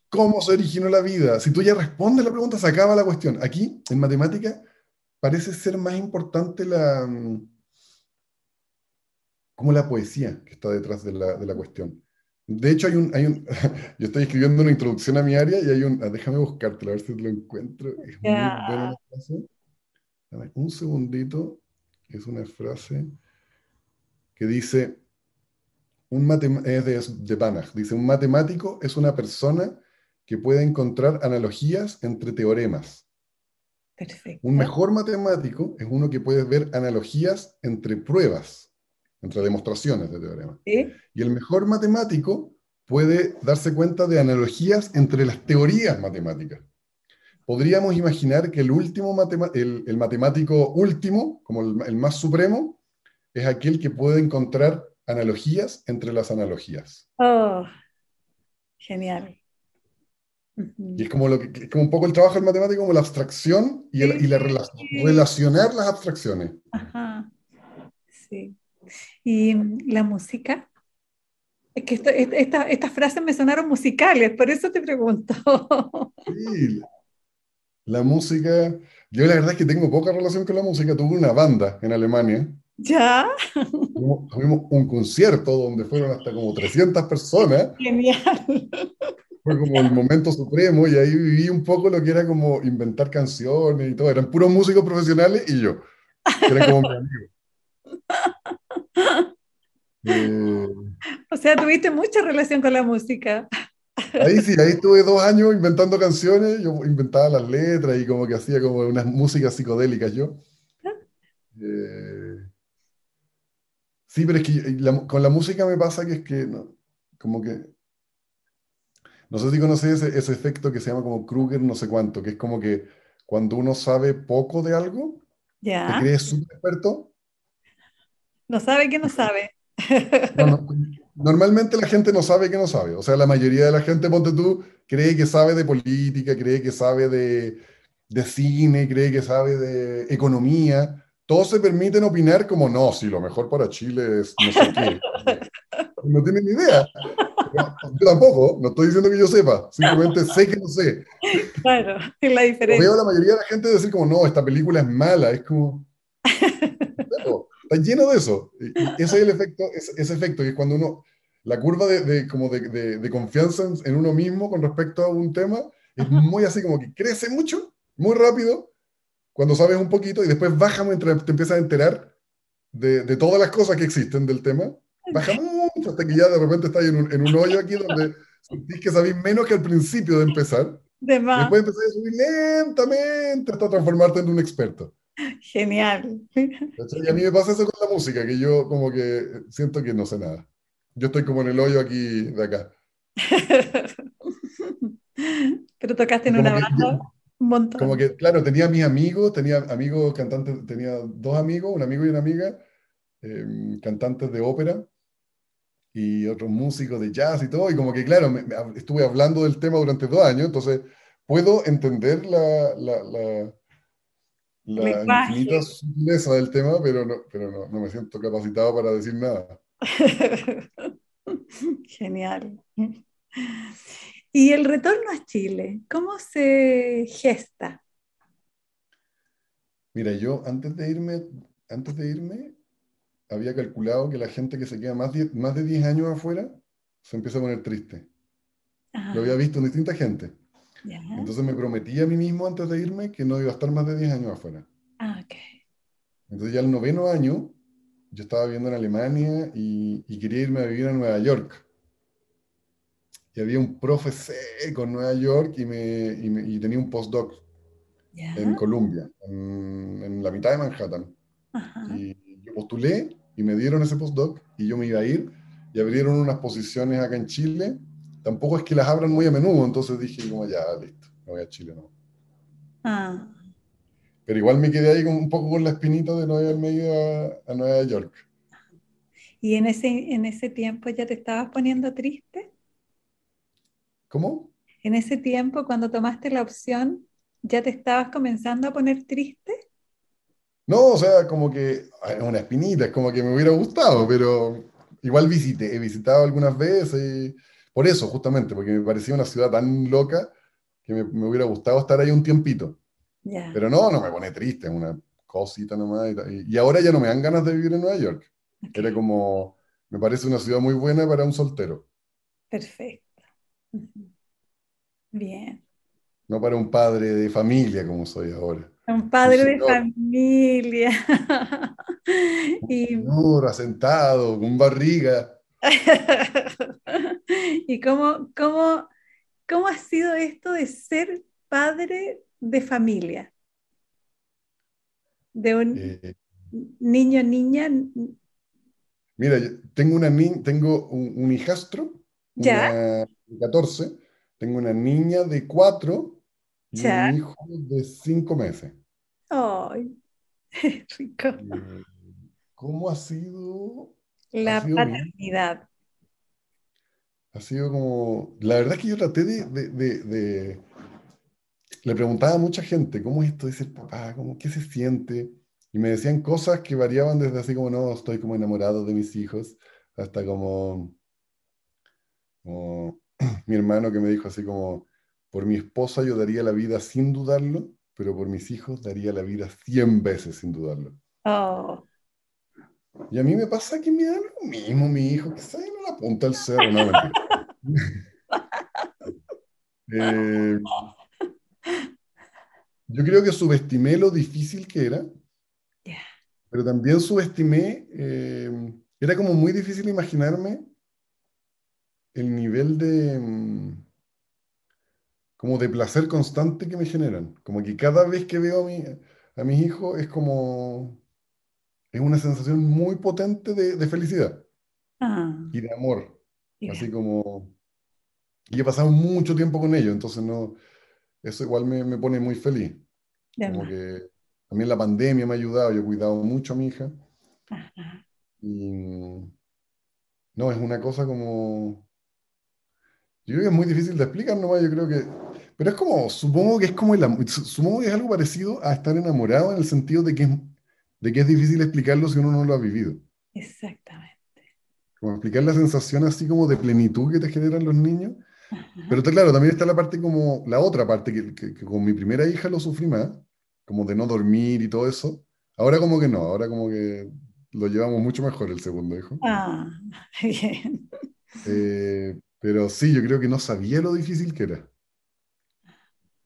¿Cómo se originó la vida? Si tú ya respondes la pregunta, se acaba la cuestión. Aquí, en matemática, parece ser más importante la, mm, como la poesía que está detrás de la, de la cuestión. De hecho, hay un, hay un, yo estoy escribiendo una introducción a mi área y hay un, ah, déjame buscártelo, a ver si te lo encuentro. Es muy Ya. buena la frase. Dame un segundito, es una frase que dice, un es de, de Banach, dice, un matemático es una persona que puede encontrar analogías entre teoremas. Perfecto. Un mejor matemático es uno que puede ver analogías entre pruebas, entre demostraciones de teoremas. Sí. Y el mejor matemático puede darse cuenta de analogías entre las teorías matemáticas. Podríamos imaginar que el, último matema- el, el matemático último, como el, el más supremo, es aquel que puede encontrar analogías entre las analogías. Oh, genial. Y es como, lo que, es como un poco el trabajo del matemático, como la abstracción y, el- y la rela- relacionar las abstracciones. Ajá. Sí. ¿Y la música? Es que esto- est- esta- estas frases me sonaron musicales, por eso te pregunto. Sí, la música, yo la verdad es que tengo poca relación con la música. Tuve una banda en Alemania. ¿Ya? Tuvimos, tuvimos un concierto donde fueron hasta como 300 personas. Genial. Fue como el momento supremo y ahí viví un poco lo que era como inventar canciones y todo. Eran puros músicos profesionales y yo, eran como mis amigos. Eh, O sea, tuviste mucha relación con la música. ahí sí, ahí estuve dos años inventando canciones. Yo inventaba las letras y como que hacía como unas músicas psicodélicas yo. Eh, sí, pero es que la- con la música me pasa que es que, no, como que, no sé si conoces ese, ese efecto que se llama como Kruger no sé cuánto, que es como que cuando uno sabe poco de algo, ¿Te crees súper experto? No sabe que no sabe. normalmente la gente no sabe que no sabe. O sea, la mayoría de la gente, ponte tú, cree que sabe de política, cree que sabe de, de cine, cree que sabe de economía. Todos se permiten opinar como, no, si lo mejor para Chile es no sé qué. no tienen ni idea. Yo tampoco, no estoy diciendo que yo sepa, simplemente sé que no sé. Claro, es la diferencia. Veo a la mayoría de la gente decir como, no, esta película es mala, es como... está lleno de eso. Y ese es el efecto, ese, efecto, y es cuando uno, la curva de, de como de, de, confianza en, uno mismo con respecto a un tema es muy así como que crece mucho, muy rápido, cuando sabes un poquito, y después baja mientras te empiezas a enterar de, de todas las cosas que existen del tema, baja mucho hasta que ya de repente estás en un, en un hoyo aquí donde sentís que sabés menos que al principio de empezar. De más. Después empezás a subir lentamente hasta transformarte en un experto. Genial. Y a mí me pasa eso con la música, que yo como que siento que no sé nada. Yo estoy como en el hoyo aquí de acá. Pero tocaste en una banda un montón. Como que, claro, tenía mis amigos, tenía amigos cantantes, tenía dos amigos, un amigo y una amiga, em, cantantes de ópera y otros músicos de jazz y todo, y como que, claro, estuve hablando del tema durante dos años, entonces puedo entender la, la, la, la infinita sutileza del tema, pero, no, pero no, no me siento capacitado para decir nada. Genial. Y el retorno a Chile, ¿cómo se gesta? Mira, yo antes de irme, antes de irme, había calculado que la gente que se queda más, más de 10 años afuera se empieza a poner triste. Lo había visto en distinta gente. Entonces me prometí a mí mismo antes de irme que no iba a estar más de 10 años afuera. Ah, ok. Entonces ya el noveno año, yo estaba viviendo en Alemania y, quería irme a vivir a Nueva York. Y había un profe seco en Nueva York y, me, y, tenía un postdoc en Columbia, en, en, la mitad de Manhattan. Y yo postulé y me dieron ese postdoc y yo me iba a ir y abrieron unas posiciones acá en Chile. Tampoco es que las abran muy a menudo, entonces dije como ya, listo, me voy a Chile, no. Ah. Pero igual me quedé ahí con, un poco con la espinita de no haberme ido a, a Nueva York. ¿Y en ese, en ese tiempo ya te estabas poniendo triste? ¿Cómo? En ese tiempo, cuando tomaste la opción, ¿ya te estabas comenzando a poner triste? No, o sea, como que es una espinita, es como que me hubiera gustado, pero igual visité, he visitado algunas veces, por eso justamente, porque me parecía una ciudad tan loca que me, me hubiera gustado estar ahí un tiempito. Pero no, no me pone triste, es una cosita nomás. Y, ahora ya no me dan ganas de vivir en Nueva York. Era como, me parece una ciudad muy buena para un soltero. Perfecto. Bien. No para un padre de familia como soy ahora. Un padre de familia. y... Duro, asentado, con barriga. ¿Y cómo, cómo, cómo ha sido esto de ser padre de familia? De un eh, niño, niña. Mira, tengo una tengo un, hijastro, de 14, tengo una niña de 4 y un hijo de 5 meses. ¡Ay! Rico. Eh, ¿Cómo ha sido? La paternidad. Ha sido como. La verdad es que yo traté de le preguntaba a mucha gente, ¿cómo es esto de ser papá? ¿Cómo, ¿Qué se siente? Y me decían cosas que variaban desde así como, no, estoy como enamorado de mis hijos, hasta como, mi hermano que me dijo así como, por mi esposa yo daría la vida sin dudarlo, pero por mis hijos daría la vida cien veces sin dudarlo. Oh. Y a mí me pasa que me da lo mismo mi hijo, que está en la punta del cerro, no, eh, yo creo que subestimé lo difícil que era, pero también subestimé, eh, era como muy difícil imaginarme el nivel de, mm, como de placer constante que me generan. Como que cada vez que veo a, mi, a mis hijos es como, es una sensación muy potente de, felicidad ah. y de amor. Así como, y he pasado mucho tiempo con ellos, entonces no eso igual me, me pone muy feliz. Como que También la pandemia me ha ayudado, yo he cuidado mucho a mi hija. Y no, es una cosa como... Yo creo que es muy difícil de explicar nomás, yo creo que... Pero es como, supongo que es como el, supongo que es algo parecido a estar enamorado en el sentido de que es, de que es difícil explicarlo si uno no lo ha vivido. Exactamente. Como explicar la sensación así como de plenitud que te generan los niños. Pero claro, también está la parte como, la otra parte, que, que, con mi primera hija lo sufrí más, como de no dormir y todo eso. Ahora como que no, ahora como que lo llevamos mucho mejor el segundo hijo. Ah, bien. Eh, pero sí, yo creo que no sabía lo difícil que era.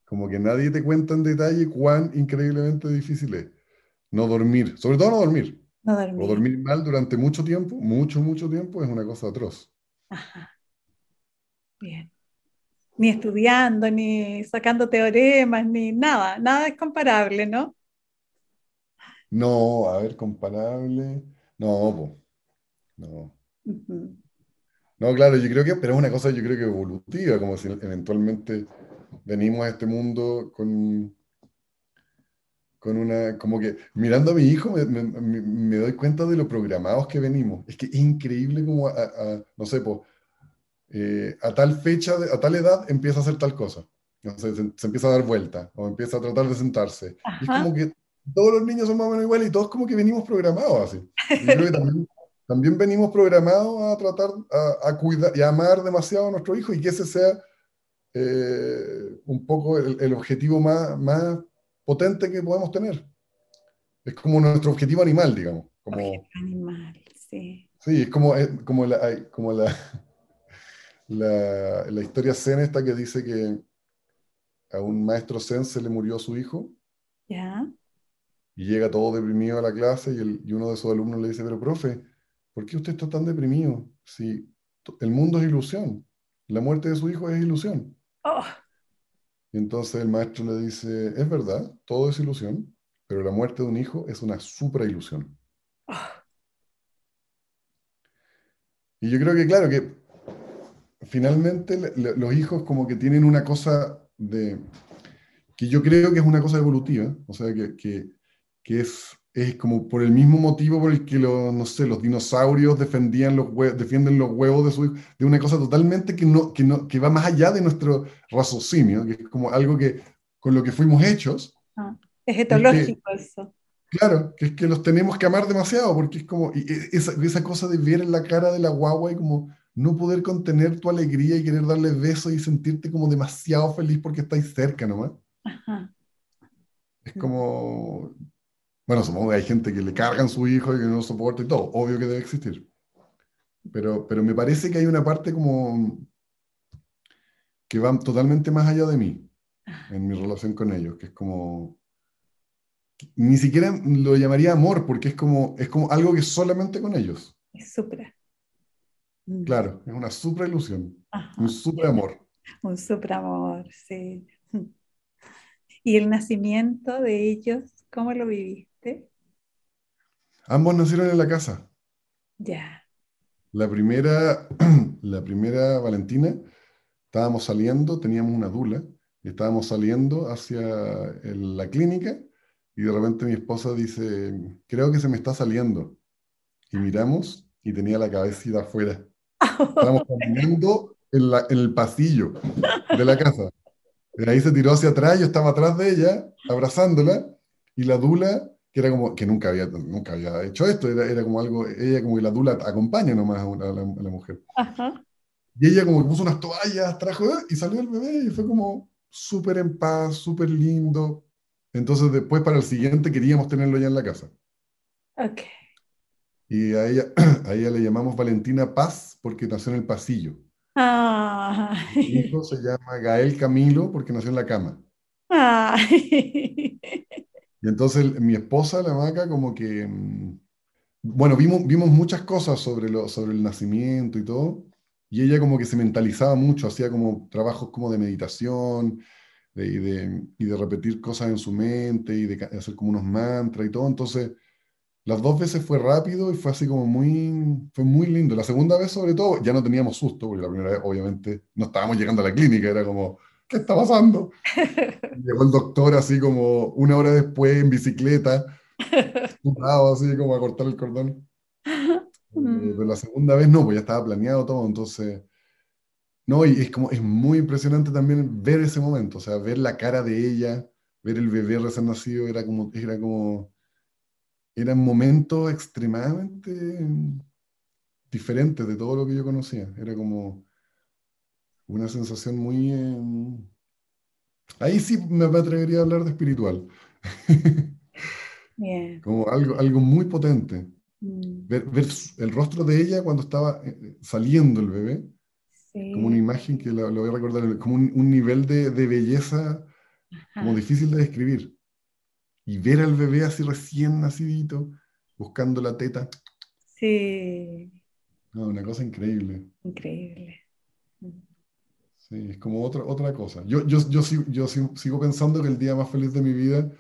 Como que nadie te cuenta en detalle cuán increíblemente difícil es. No dormir, sobre todo no dormir. No dormir. O dormir mal durante mucho tiempo, mucho, mucho tiempo, es una cosa atroz. Ajá. Bien. Ni estudiando, ni sacando teoremas, ni nada. Nada es comparable, ¿no? No, a ver, comparable. No. No. No, claro, yo creo que, pero es una cosa, yo creo que evolutiva, como si eventualmente venimos a este mundo con, con una, como que mirando a mi hijo me, doy cuenta de lo programados que venimos. Es que es increíble como, a, no sé, pues, a tal fecha, a tal edad empieza a hacer tal cosa. se, empieza a dar vuelta o empieza a tratar de sentarse. Y es como que todos los niños son más o menos iguales y todos como que venimos programados así. Y creo que también, también venimos programados a tratar, a, a, cuidar y a amar demasiado a nuestro hijo y que ese sea eh, un poco el, el, objetivo más, más potente que podemos tener. Es como nuestro objetivo animal, digamos. Como, animal, sí. Sí, es como, es como, la, como la, la, la, historia zen esta que dice que a un maestro zen se le murió su hijo. Ya. Y llega todo deprimido a la clase y, el, y, uno de sus alumnos le dice, pero profe, ¿por qué usted está tan deprimido? Si el mundo es ilusión, la muerte de su hijo es ilusión. Oh. Y entonces el maestro le dice, es verdad, todo es ilusión, pero la muerte de un hijo es una supra ilusión. Oh. Y yo creo que, claro, que finalmente los hijos como que tienen una cosa de, que yo creo que es una cosa evolutiva, o sea, que, que que es, es como por el mismo motivo por el que los, no sé, los dinosaurios defendían los defienden los huevos de su hijo, de una cosa totalmente que, no, que, no, que va más allá de nuestro raciocinio, que es como algo que con lo que fuimos hechos. Ah, es etológico eso. Claro, que es que los tenemos que amar demasiado, porque es como y esa, esa cosa de ver en la cara de la guagua y como no poder contener tu alegría y querer darle besos y sentirte como demasiado feliz porque estáis cerca nomás. Ajá. Es como, bueno, supongo que hay gente que le cargan su hijo y que no soporta y todo, obvio que debe existir. Pero, pero me parece que hay una parte como que va totalmente más allá de mí, en mi relación con ellos, que es como, ni siquiera lo llamaría amor, porque es como, es como algo que es solamente con ellos. Es supra. Mm. Claro, es una supra ilusión, un supra amor. Un supra amor, sí. ¿Y el nacimiento de ellos, cómo lo viviste? Ambos nacieron en la casa. Ya. La primera, la primera Valentina, estábamos saliendo, teníamos una dula, y estábamos saliendo hacia la clínica y de repente mi esposa dice, creo que se me está saliendo. Y miramos y tenía la cabecita afuera. Estábamos caminando en, la, en el pasillo de la casa. De ahí se tiró hacia atrás, yo estaba atrás de ella, abrazándola, y la dula que era como que nunca había, nunca había hecho esto, era, era como algo, ella como que la dula acompaña nomás a, a, la, a la, mujer. Ajá. Y ella como que puso unas toallas, trajo y salió el bebé y fue como súper en paz, súper lindo. Entonces después para el siguiente queríamos tenerlo ya en la casa. Ok. Y a ella, a ella le llamamos Valentina Paz porque nació en el pasillo. Ah. Mi hijo se llama Gael Camilo porque nació en la cama. Ay. Y entonces mi esposa, la maca, como que, mm, bueno, vimos, vimos muchas cosas sobre, lo, sobre el nacimiento y todo, y ella como que se mentalizaba mucho, hacía como trabajos como de meditación de, y, de, y, de, repetir cosas en su mente y de hacer como unos mantras y todo, entonces las dos veces fue rápido y fue así como muy, fue muy lindo. La segunda vez sobre todo ya no teníamos susto, porque la primera vez obviamente no estábamos llegando a la clínica, era como ¿qué está pasando? Llegó el doctor así como una hora después en bicicleta, así como a cortar el cordón. Eh, pero la segunda vez no, pues ya estaba planeado todo, entonces... No, y es como, es muy impresionante también ver ese momento, o sea, ver la cara de ella, ver el bebé recién nacido, era como, era como, eran momentos extremadamente diferentes de todo lo que yo conocía. Era como una sensación muy... Eh, ahí sí me atrevería a hablar de espiritual. como algo, algo muy potente. Mm. Ver, el rostro de ella cuando estaba eh, saliendo el bebé, como una imagen que lo, voy a recordar, como un, nivel de, de belleza como difícil de describir. Y ver al bebé así recién nacidito, buscando la teta. Sí. una cosa increíble. Increíble. Sí, es como otra, otra cosa. Yo, yo, yo, sigo, yo sigo pensando que el día más feliz de mi vida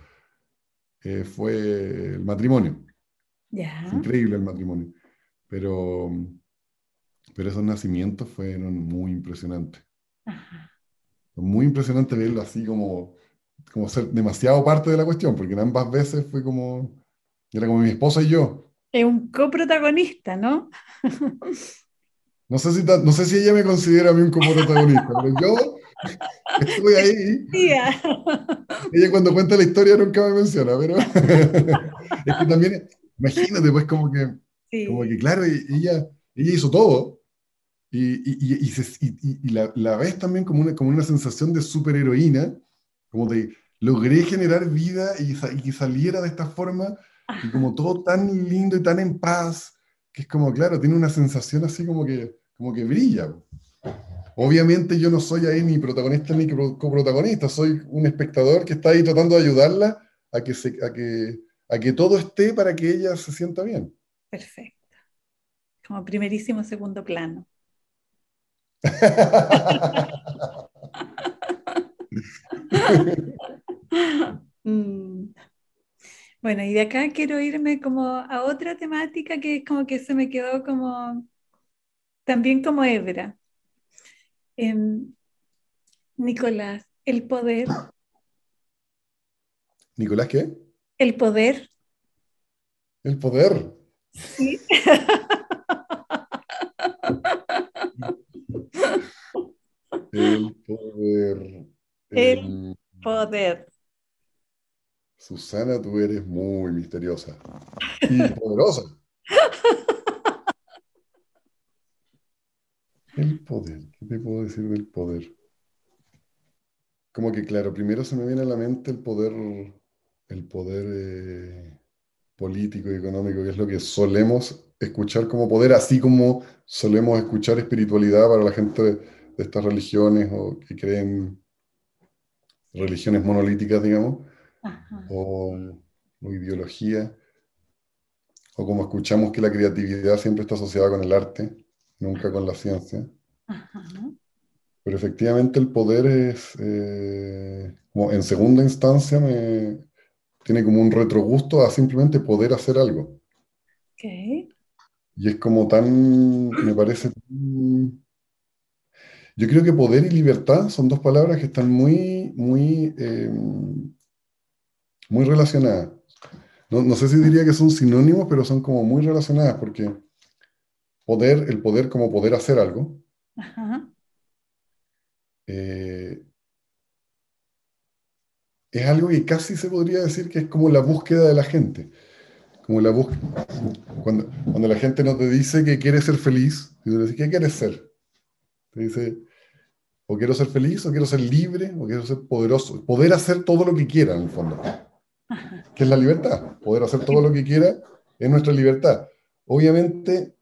eh, fue el matrimonio. Ya. increíble el matrimonio. Pero, pero esos nacimientos fueron muy impresionantes. Ajá. Muy impresionante verlo así como, como ser demasiado parte de la cuestión, porque en ambas veces fue como, era como mi esposa y yo. Es un coprotagonista, ¿no? No sé, si no sé si ella me considera a mí un coprotagonista, pero yo estoy ahí. Ella cuando cuenta la historia nunca me menciona, pero es que también, imagínate, pues como que, como que claro, ella, ella hizo todo, y, y, y, la, la, ves también como una, como una sensación de superheroína, como de logré generar vida y, que saliera de esta forma, y como todo tan lindo y tan en paz, que es como, claro, tiene una sensación así como que, como que brilla. Obviamente yo no soy ahí ni protagonista ni coprotagonista, soy un espectador que está ahí tratando de ayudarla a que, a que, a que todo esté para que ella se sienta bien. Perfecto. Como primerísimo segundo plano. Mm. Bueno, y de acá quiero irme como a otra temática que es como que se me quedó como también como hebra. Em, Nicolás, el poder. ¿Nicolás qué? El poder. El poder. Sí. El poder. El, poder. Susana, tú eres muy misteriosa y poderosa. El poder, ¿qué te puedo decir del poder? Como que, claro, primero se me viene a la mente el poder, el poder eh, político y económico, que es lo que solemos escuchar como poder, así como solemos escuchar espiritualidad para la gente de estas religiones o que creen religiones monolíticas, digamos, o, ideología, o como escuchamos que la creatividad siempre está asociada con el arte, nunca con la ciencia. Pero efectivamente el poder es, eh, como en segunda instancia, me, tiene como un retrogusto a simplemente poder hacer algo. Y es como tan, me parece yo creo que poder y libertad son dos palabras que están muy, muy, eh, muy relacionadas. No, sé si diría que son sinónimos, pero son como muy relacionadas porque poder, el poder como poder hacer algo, eh, es algo que casi se podría decir que es como la búsqueda de la gente. Como la búsqueda. Cuando, cuando la gente no te dice que quiere ser feliz, y tú le dices, ¿qué quieres ser? Te dice, o quiero ser feliz, o quiero ser libre, o quiero ser poderoso. Poder hacer todo lo que quiera, en el fondo. Que es la libertad. Poder hacer todo lo que quiera es nuestra libertad. Obviamente,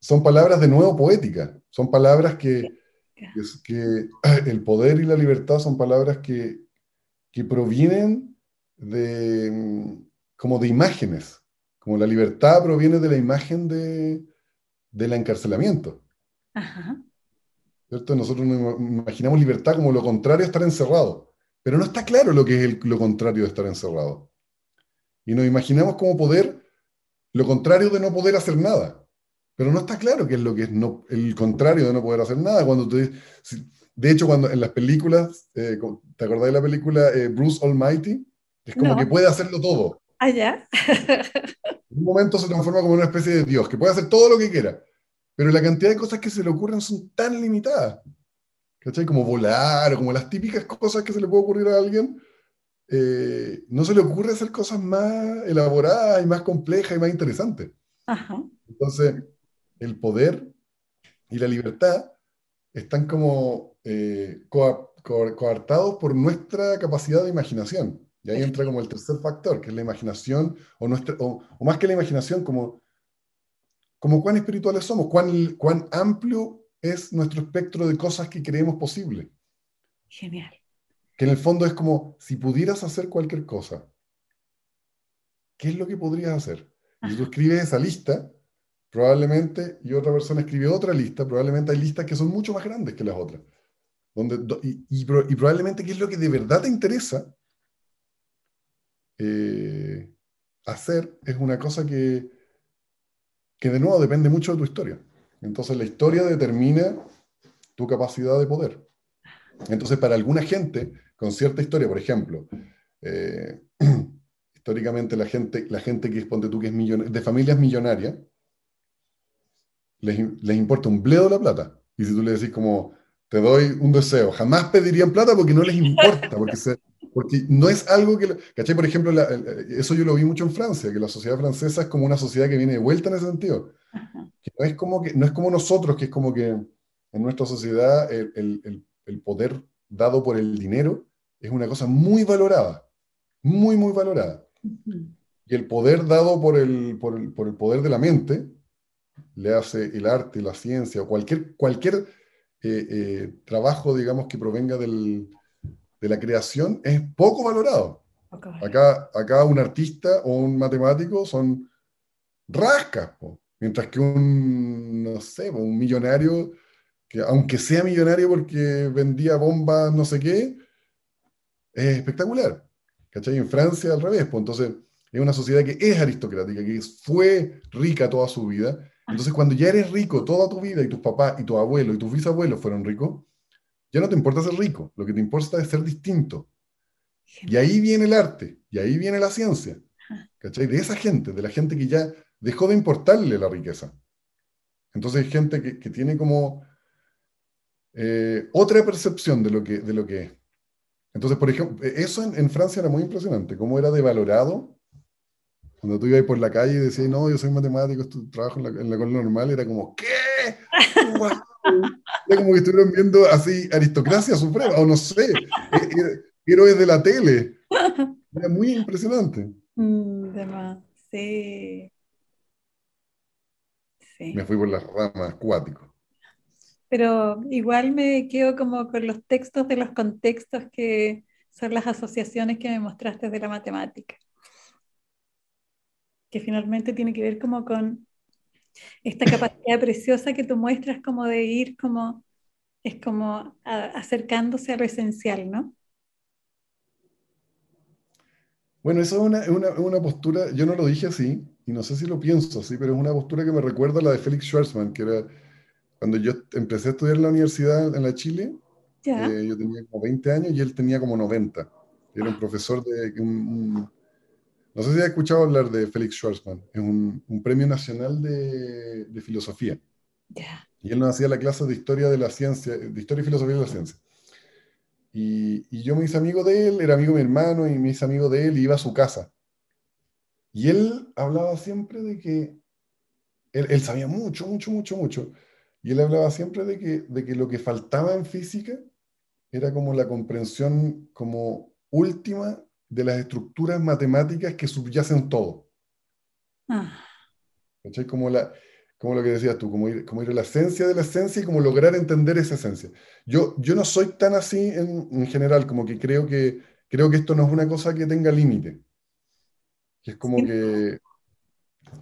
son palabras de nuevo poéticas. Son palabras que, que, el poder y la libertad son palabras que, que provienen de, como de imágenes. Como la libertad proviene de la imagen de, del encarcelamiento. Ajá. Nosotros nos imaginamos libertad como lo contrario a estar encerrado, pero no está claro lo que es lo contrario de estar encerrado. Y nos imaginamos como poder lo contrario de no poder hacer nada, pero no está claro qué es lo que es no, el contrario de no poder hacer nada. Cuando te, de hecho, cuando en las películas, eh, ¿te acordás de la película eh, Bruce Almighty? Es como que puede hacerlo todo. Ah, ya. en un momento se transforma como una especie de Dios, que puede hacer todo lo que quiera. Pero la cantidad de cosas que se le ocurren son tan limitadas. ¿Cachai? Como volar, o como las típicas cosas que se le puede ocurrir a alguien. Eh, no se le ocurre hacer cosas más elaboradas y más complejas y más interesantes. Entonces, el poder y la libertad están como eh, coartados por nuestra capacidad de imaginación. Y ahí entra como el tercer factor, que es la imaginación, o, nuestra, o, más que la imaginación, como, como cuán espirituales somos, cuán, cuán amplio es nuestro espectro de cosas que creemos posible. Genial. Que en el fondo es como, si pudieras hacer cualquier cosa, ¿qué es lo que podrías hacer? Y tú escribes esa lista, probablemente, y otra persona escribe otra lista, probablemente hay listas que son mucho más grandes que las otras. Donde, y, y, probablemente qué es lo que de verdad te interesa eh, hacer es una cosa que, que de nuevo depende mucho de tu historia. Entonces la historia determina tu capacidad de poder. Entonces para alguna gente con cierta historia, por ejemplo, eh, históricamente la gente, la gente que ponte tú que es de familias millonarias, les, les, importa un bledo la plata. Y si tú le decís como, te doy un deseo, jamás pedirían plata porque no les importa, porque se, porque no es algo que... ¿Cachai? Por ejemplo, eso yo lo vi mucho en Francia, que la sociedad francesa es como una sociedad que viene de vuelta en ese sentido. Que no, es como que, no es como nosotros, que es como que en nuestra sociedad el, el, el, poder dado por el dinero es una cosa muy valorada, muy, muy valorada. Y el poder dado por el, por el, por el poder de la mente, le hace el arte, la ciencia o cualquier, cualquier eh, eh, trabajo, digamos, que provenga del, de la creación es poco valorado. Acá, acá un artista o un matemático son rascas, mientras que un, no sé, un millonario, que aunque sea millonario porque vendía bombas, no sé qué, es espectacular. ¿Cachai? En Francia al revés, pues entonces es una sociedad que es aristocrática, que fue rica toda su vida. Entonces cuando ya eres rico toda tu vida y tus papás y tus abuelos y tus bisabuelos fueron ricos, ya no te importa ser rico, lo que te importa es ser distinto. Y ahí viene el arte, y ahí viene la ciencia. ¿Cachai? De esa gente, de la gente que ya dejó de importarle la riqueza. Entonces hay gente que, tiene como eh, otra percepción de lo, que, de lo que es. Entonces, por ejemplo, eso en, Francia era muy impresionante, cómo era devalorado. Cuando tú ibas por la calle y decías, no, yo soy matemático, trabajo en la, en la normal, era como, ¿qué? Era como que estuvieron viendo así aristocracia suprema, o no sé, e-, e-, héroes de la tele. Era muy impresionante. Mm, sí. Me fui por las ramas acuáticos. Pero igual me quedo como con los textos de los contextos que son las asociaciones que me mostraste de la matemática. Que finalmente tiene que ver como con esta capacidad preciosa que tú muestras como de ir como, es como acercándose a lo esencial, ¿no? Bueno, eso es una, una, postura, yo no lo dije así, y no sé si lo pienso así, pero es una postura que me recuerda a la de Félix Schwarzman, que era cuando yo empecé a estudiar en la universidad en la Chile, eh, yo tenía como 20 años y él tenía como 90. Era un ah. profesor de un, no sé si has escuchado hablar de Félix Schwarzman, es un, premio nacional de, filosofía. Y él nos hacía la clase de historia de la ciencia, de historia y filosofía de la ciencia. Y, yo me hice amigo de él, era amigo de mi hermano y me hice amigo de él y iba a su casa. Y él hablaba siempre de que, él, sabía mucho, mucho, mucho, mucho. Y él hablaba siempre de que, de que lo que faltaba en física era como la comprensión como última de las estructuras matemáticas que subyacen todo. Ah. Como, la, como lo que decías tú, como ir, como ir a la esencia de la esencia y como lograr entender esa esencia. Yo, yo no soy tan así en, en general, como que creo, que creo que esto no es una cosa que tenga límite. Que es como que...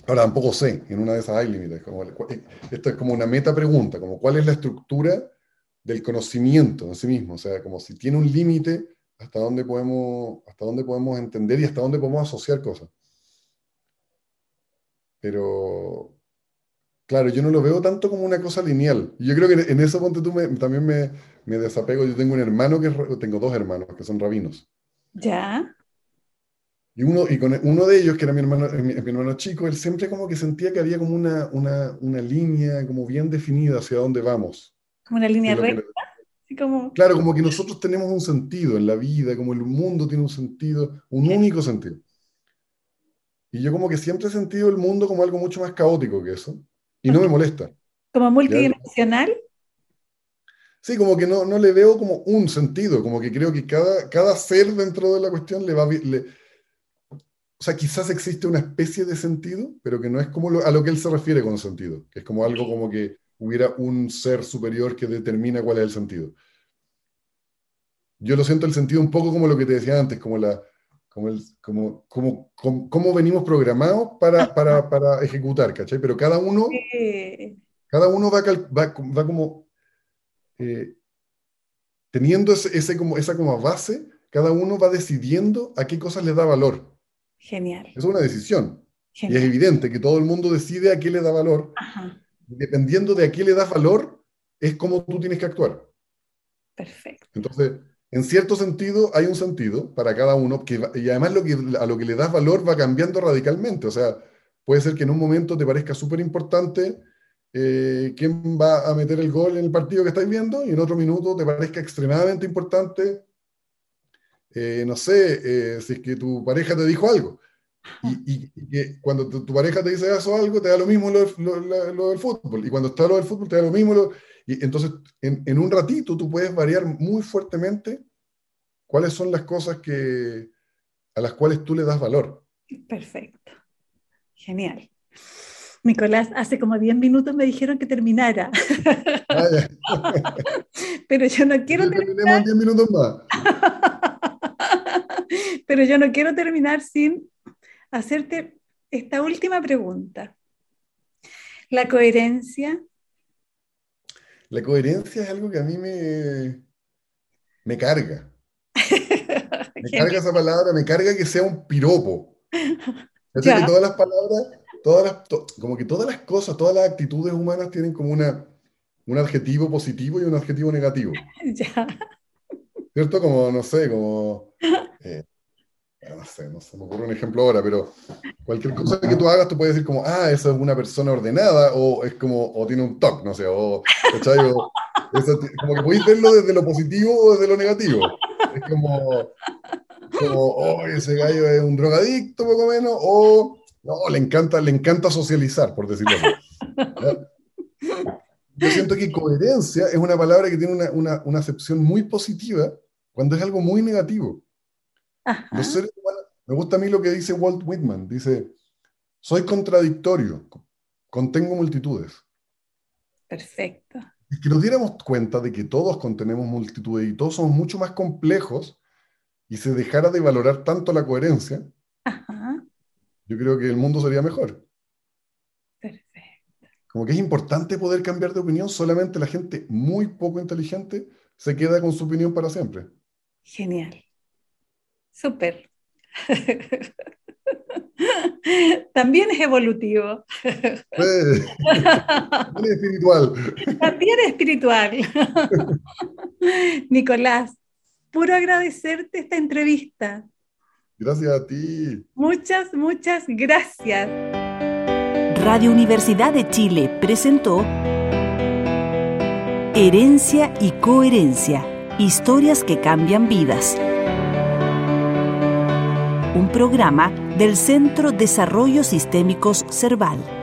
Ahora tampoco sé, en una de esas hay límites. Como, eh, esto es como una meta pregunta, como cuál es la estructura del conocimiento en sí mismo. O sea, como si tiene un límite hasta dónde podemos, hasta dónde podemos entender y hasta dónde podemos asociar cosas. Pero, claro, yo no lo veo tanto como una cosa lineal. Yo creo que en ese punto tú también me, me, desapego. Yo tengo un hermano que tengo dos hermanos que son rabinos. Ya. Y uno, y con uno de ellos, que era mi hermano, mi, hermano chico, él siempre como que sentía que había como una, una, una línea como bien definida hacia dónde vamos. Como una línea recta. Como... Claro, como que nosotros tenemos un sentido en la vida, como el mundo tiene un sentido, un único sentido. Y yo como que siempre he sentido el mundo como algo mucho más caótico que eso. Y no me molesta. ¿Como multidimensional? Sí, como que no, no le veo como un sentido, como que creo que cada, cada ser dentro de la cuestión le va le, o sea, quizás existe una especie de sentido, pero que no es como a lo que él se refiere con sentido, que es como algo como que hubiera un ser superior que determina cuál es el sentido. Yo lo siento el sentido un poco como lo que te decía antes, como la, como, el, como, como, como, venimos programados para, para, para, ejecutar, ¿cachai? Pero cada uno, cada uno va, va, va como eh, teniendo ese, ese, como, esa como base, cada uno va decidiendo a qué cosas le da valor. Genial. Es una decisión. Y es evidente que todo el mundo decide a qué le da valor. Dependiendo de a qué le das valor, es como tú tienes que actuar. Perfecto. Entonces, en cierto sentido, hay un sentido para cada uno, que, y además lo que, a lo que le das valor va cambiando radicalmente. O sea, puede ser que en un momento te parezca súper importante eh, quién va a meter el gol en el partido que estáis viendo, y en otro minuto te parezca extremadamente importante, eh, no sé, eh, si es que tu pareja te dijo algo. Y, que cuando tu, pareja te dice eso algo, te da lo mismo lo, del fútbol. Y cuando está lo del fútbol, te da lo mismo. y entonces, en, en, un ratito, tú puedes variar muy fuertemente cuáles son las cosas que, a las cuales tú le das valor. Perfecto. Genial. Nicolás, hace como 10 minutos me dijeron que terminara. Ah, Pero yo no quiero terminar. 10 minutos más. Pero yo no quiero terminar sin hacerte esta última pregunta. ¿La coherencia? La coherencia es algo que a mí me, me carga. me carga esa palabra, me carga que sea un piropo. Es que todas las palabras, todas las, como que todas las cosas, todas las actitudes humanas tienen como una, un adjetivo positivo y un adjetivo negativo. Ya. ¿Cierto? Como, no sé, como... Eh, no sé, no se me ocurre un ejemplo ahora, pero cualquier cosa que tú hagas, tú puedes decir como, ah, esa es una persona ordenada, o es como, o tiene un TOC, no sé, o, ¿cachai? como que podéis verlo desde lo positivo o desde lo negativo. Es como, como, oh, ese gallo es un drogadicto, poco menos, o, no, le encanta, le encanta socializar, por decirlo así. Yo siento que coherencia es una palabra que tiene una, una, una acepción muy positiva cuando es algo muy negativo me gusta a mí lo que dice Walt Whitman. Dice, soy contradictorio, contengo multitudes. Perfecto. Y que nos diéramos cuenta de que todos contenemos multitudes y todos somos mucho más complejos y se dejara de valorar tanto la coherencia, yo creo que el mundo sería mejor. Perfecto. Como que es importante poder cambiar de opinión, solamente la gente muy poco inteligente se queda con su opinión para siempre. Genial. Súper. También es evolutivo. también es espiritual. También es espiritual. Nicolás, puro agradecerte esta entrevista. Gracias a ti. Muchas, muchas gracias. Radio Universidad de Chile presentó Herencia y Coherencia, historias que cambian vidas un programa del Centro Desarrollo Sistémicos Cerval.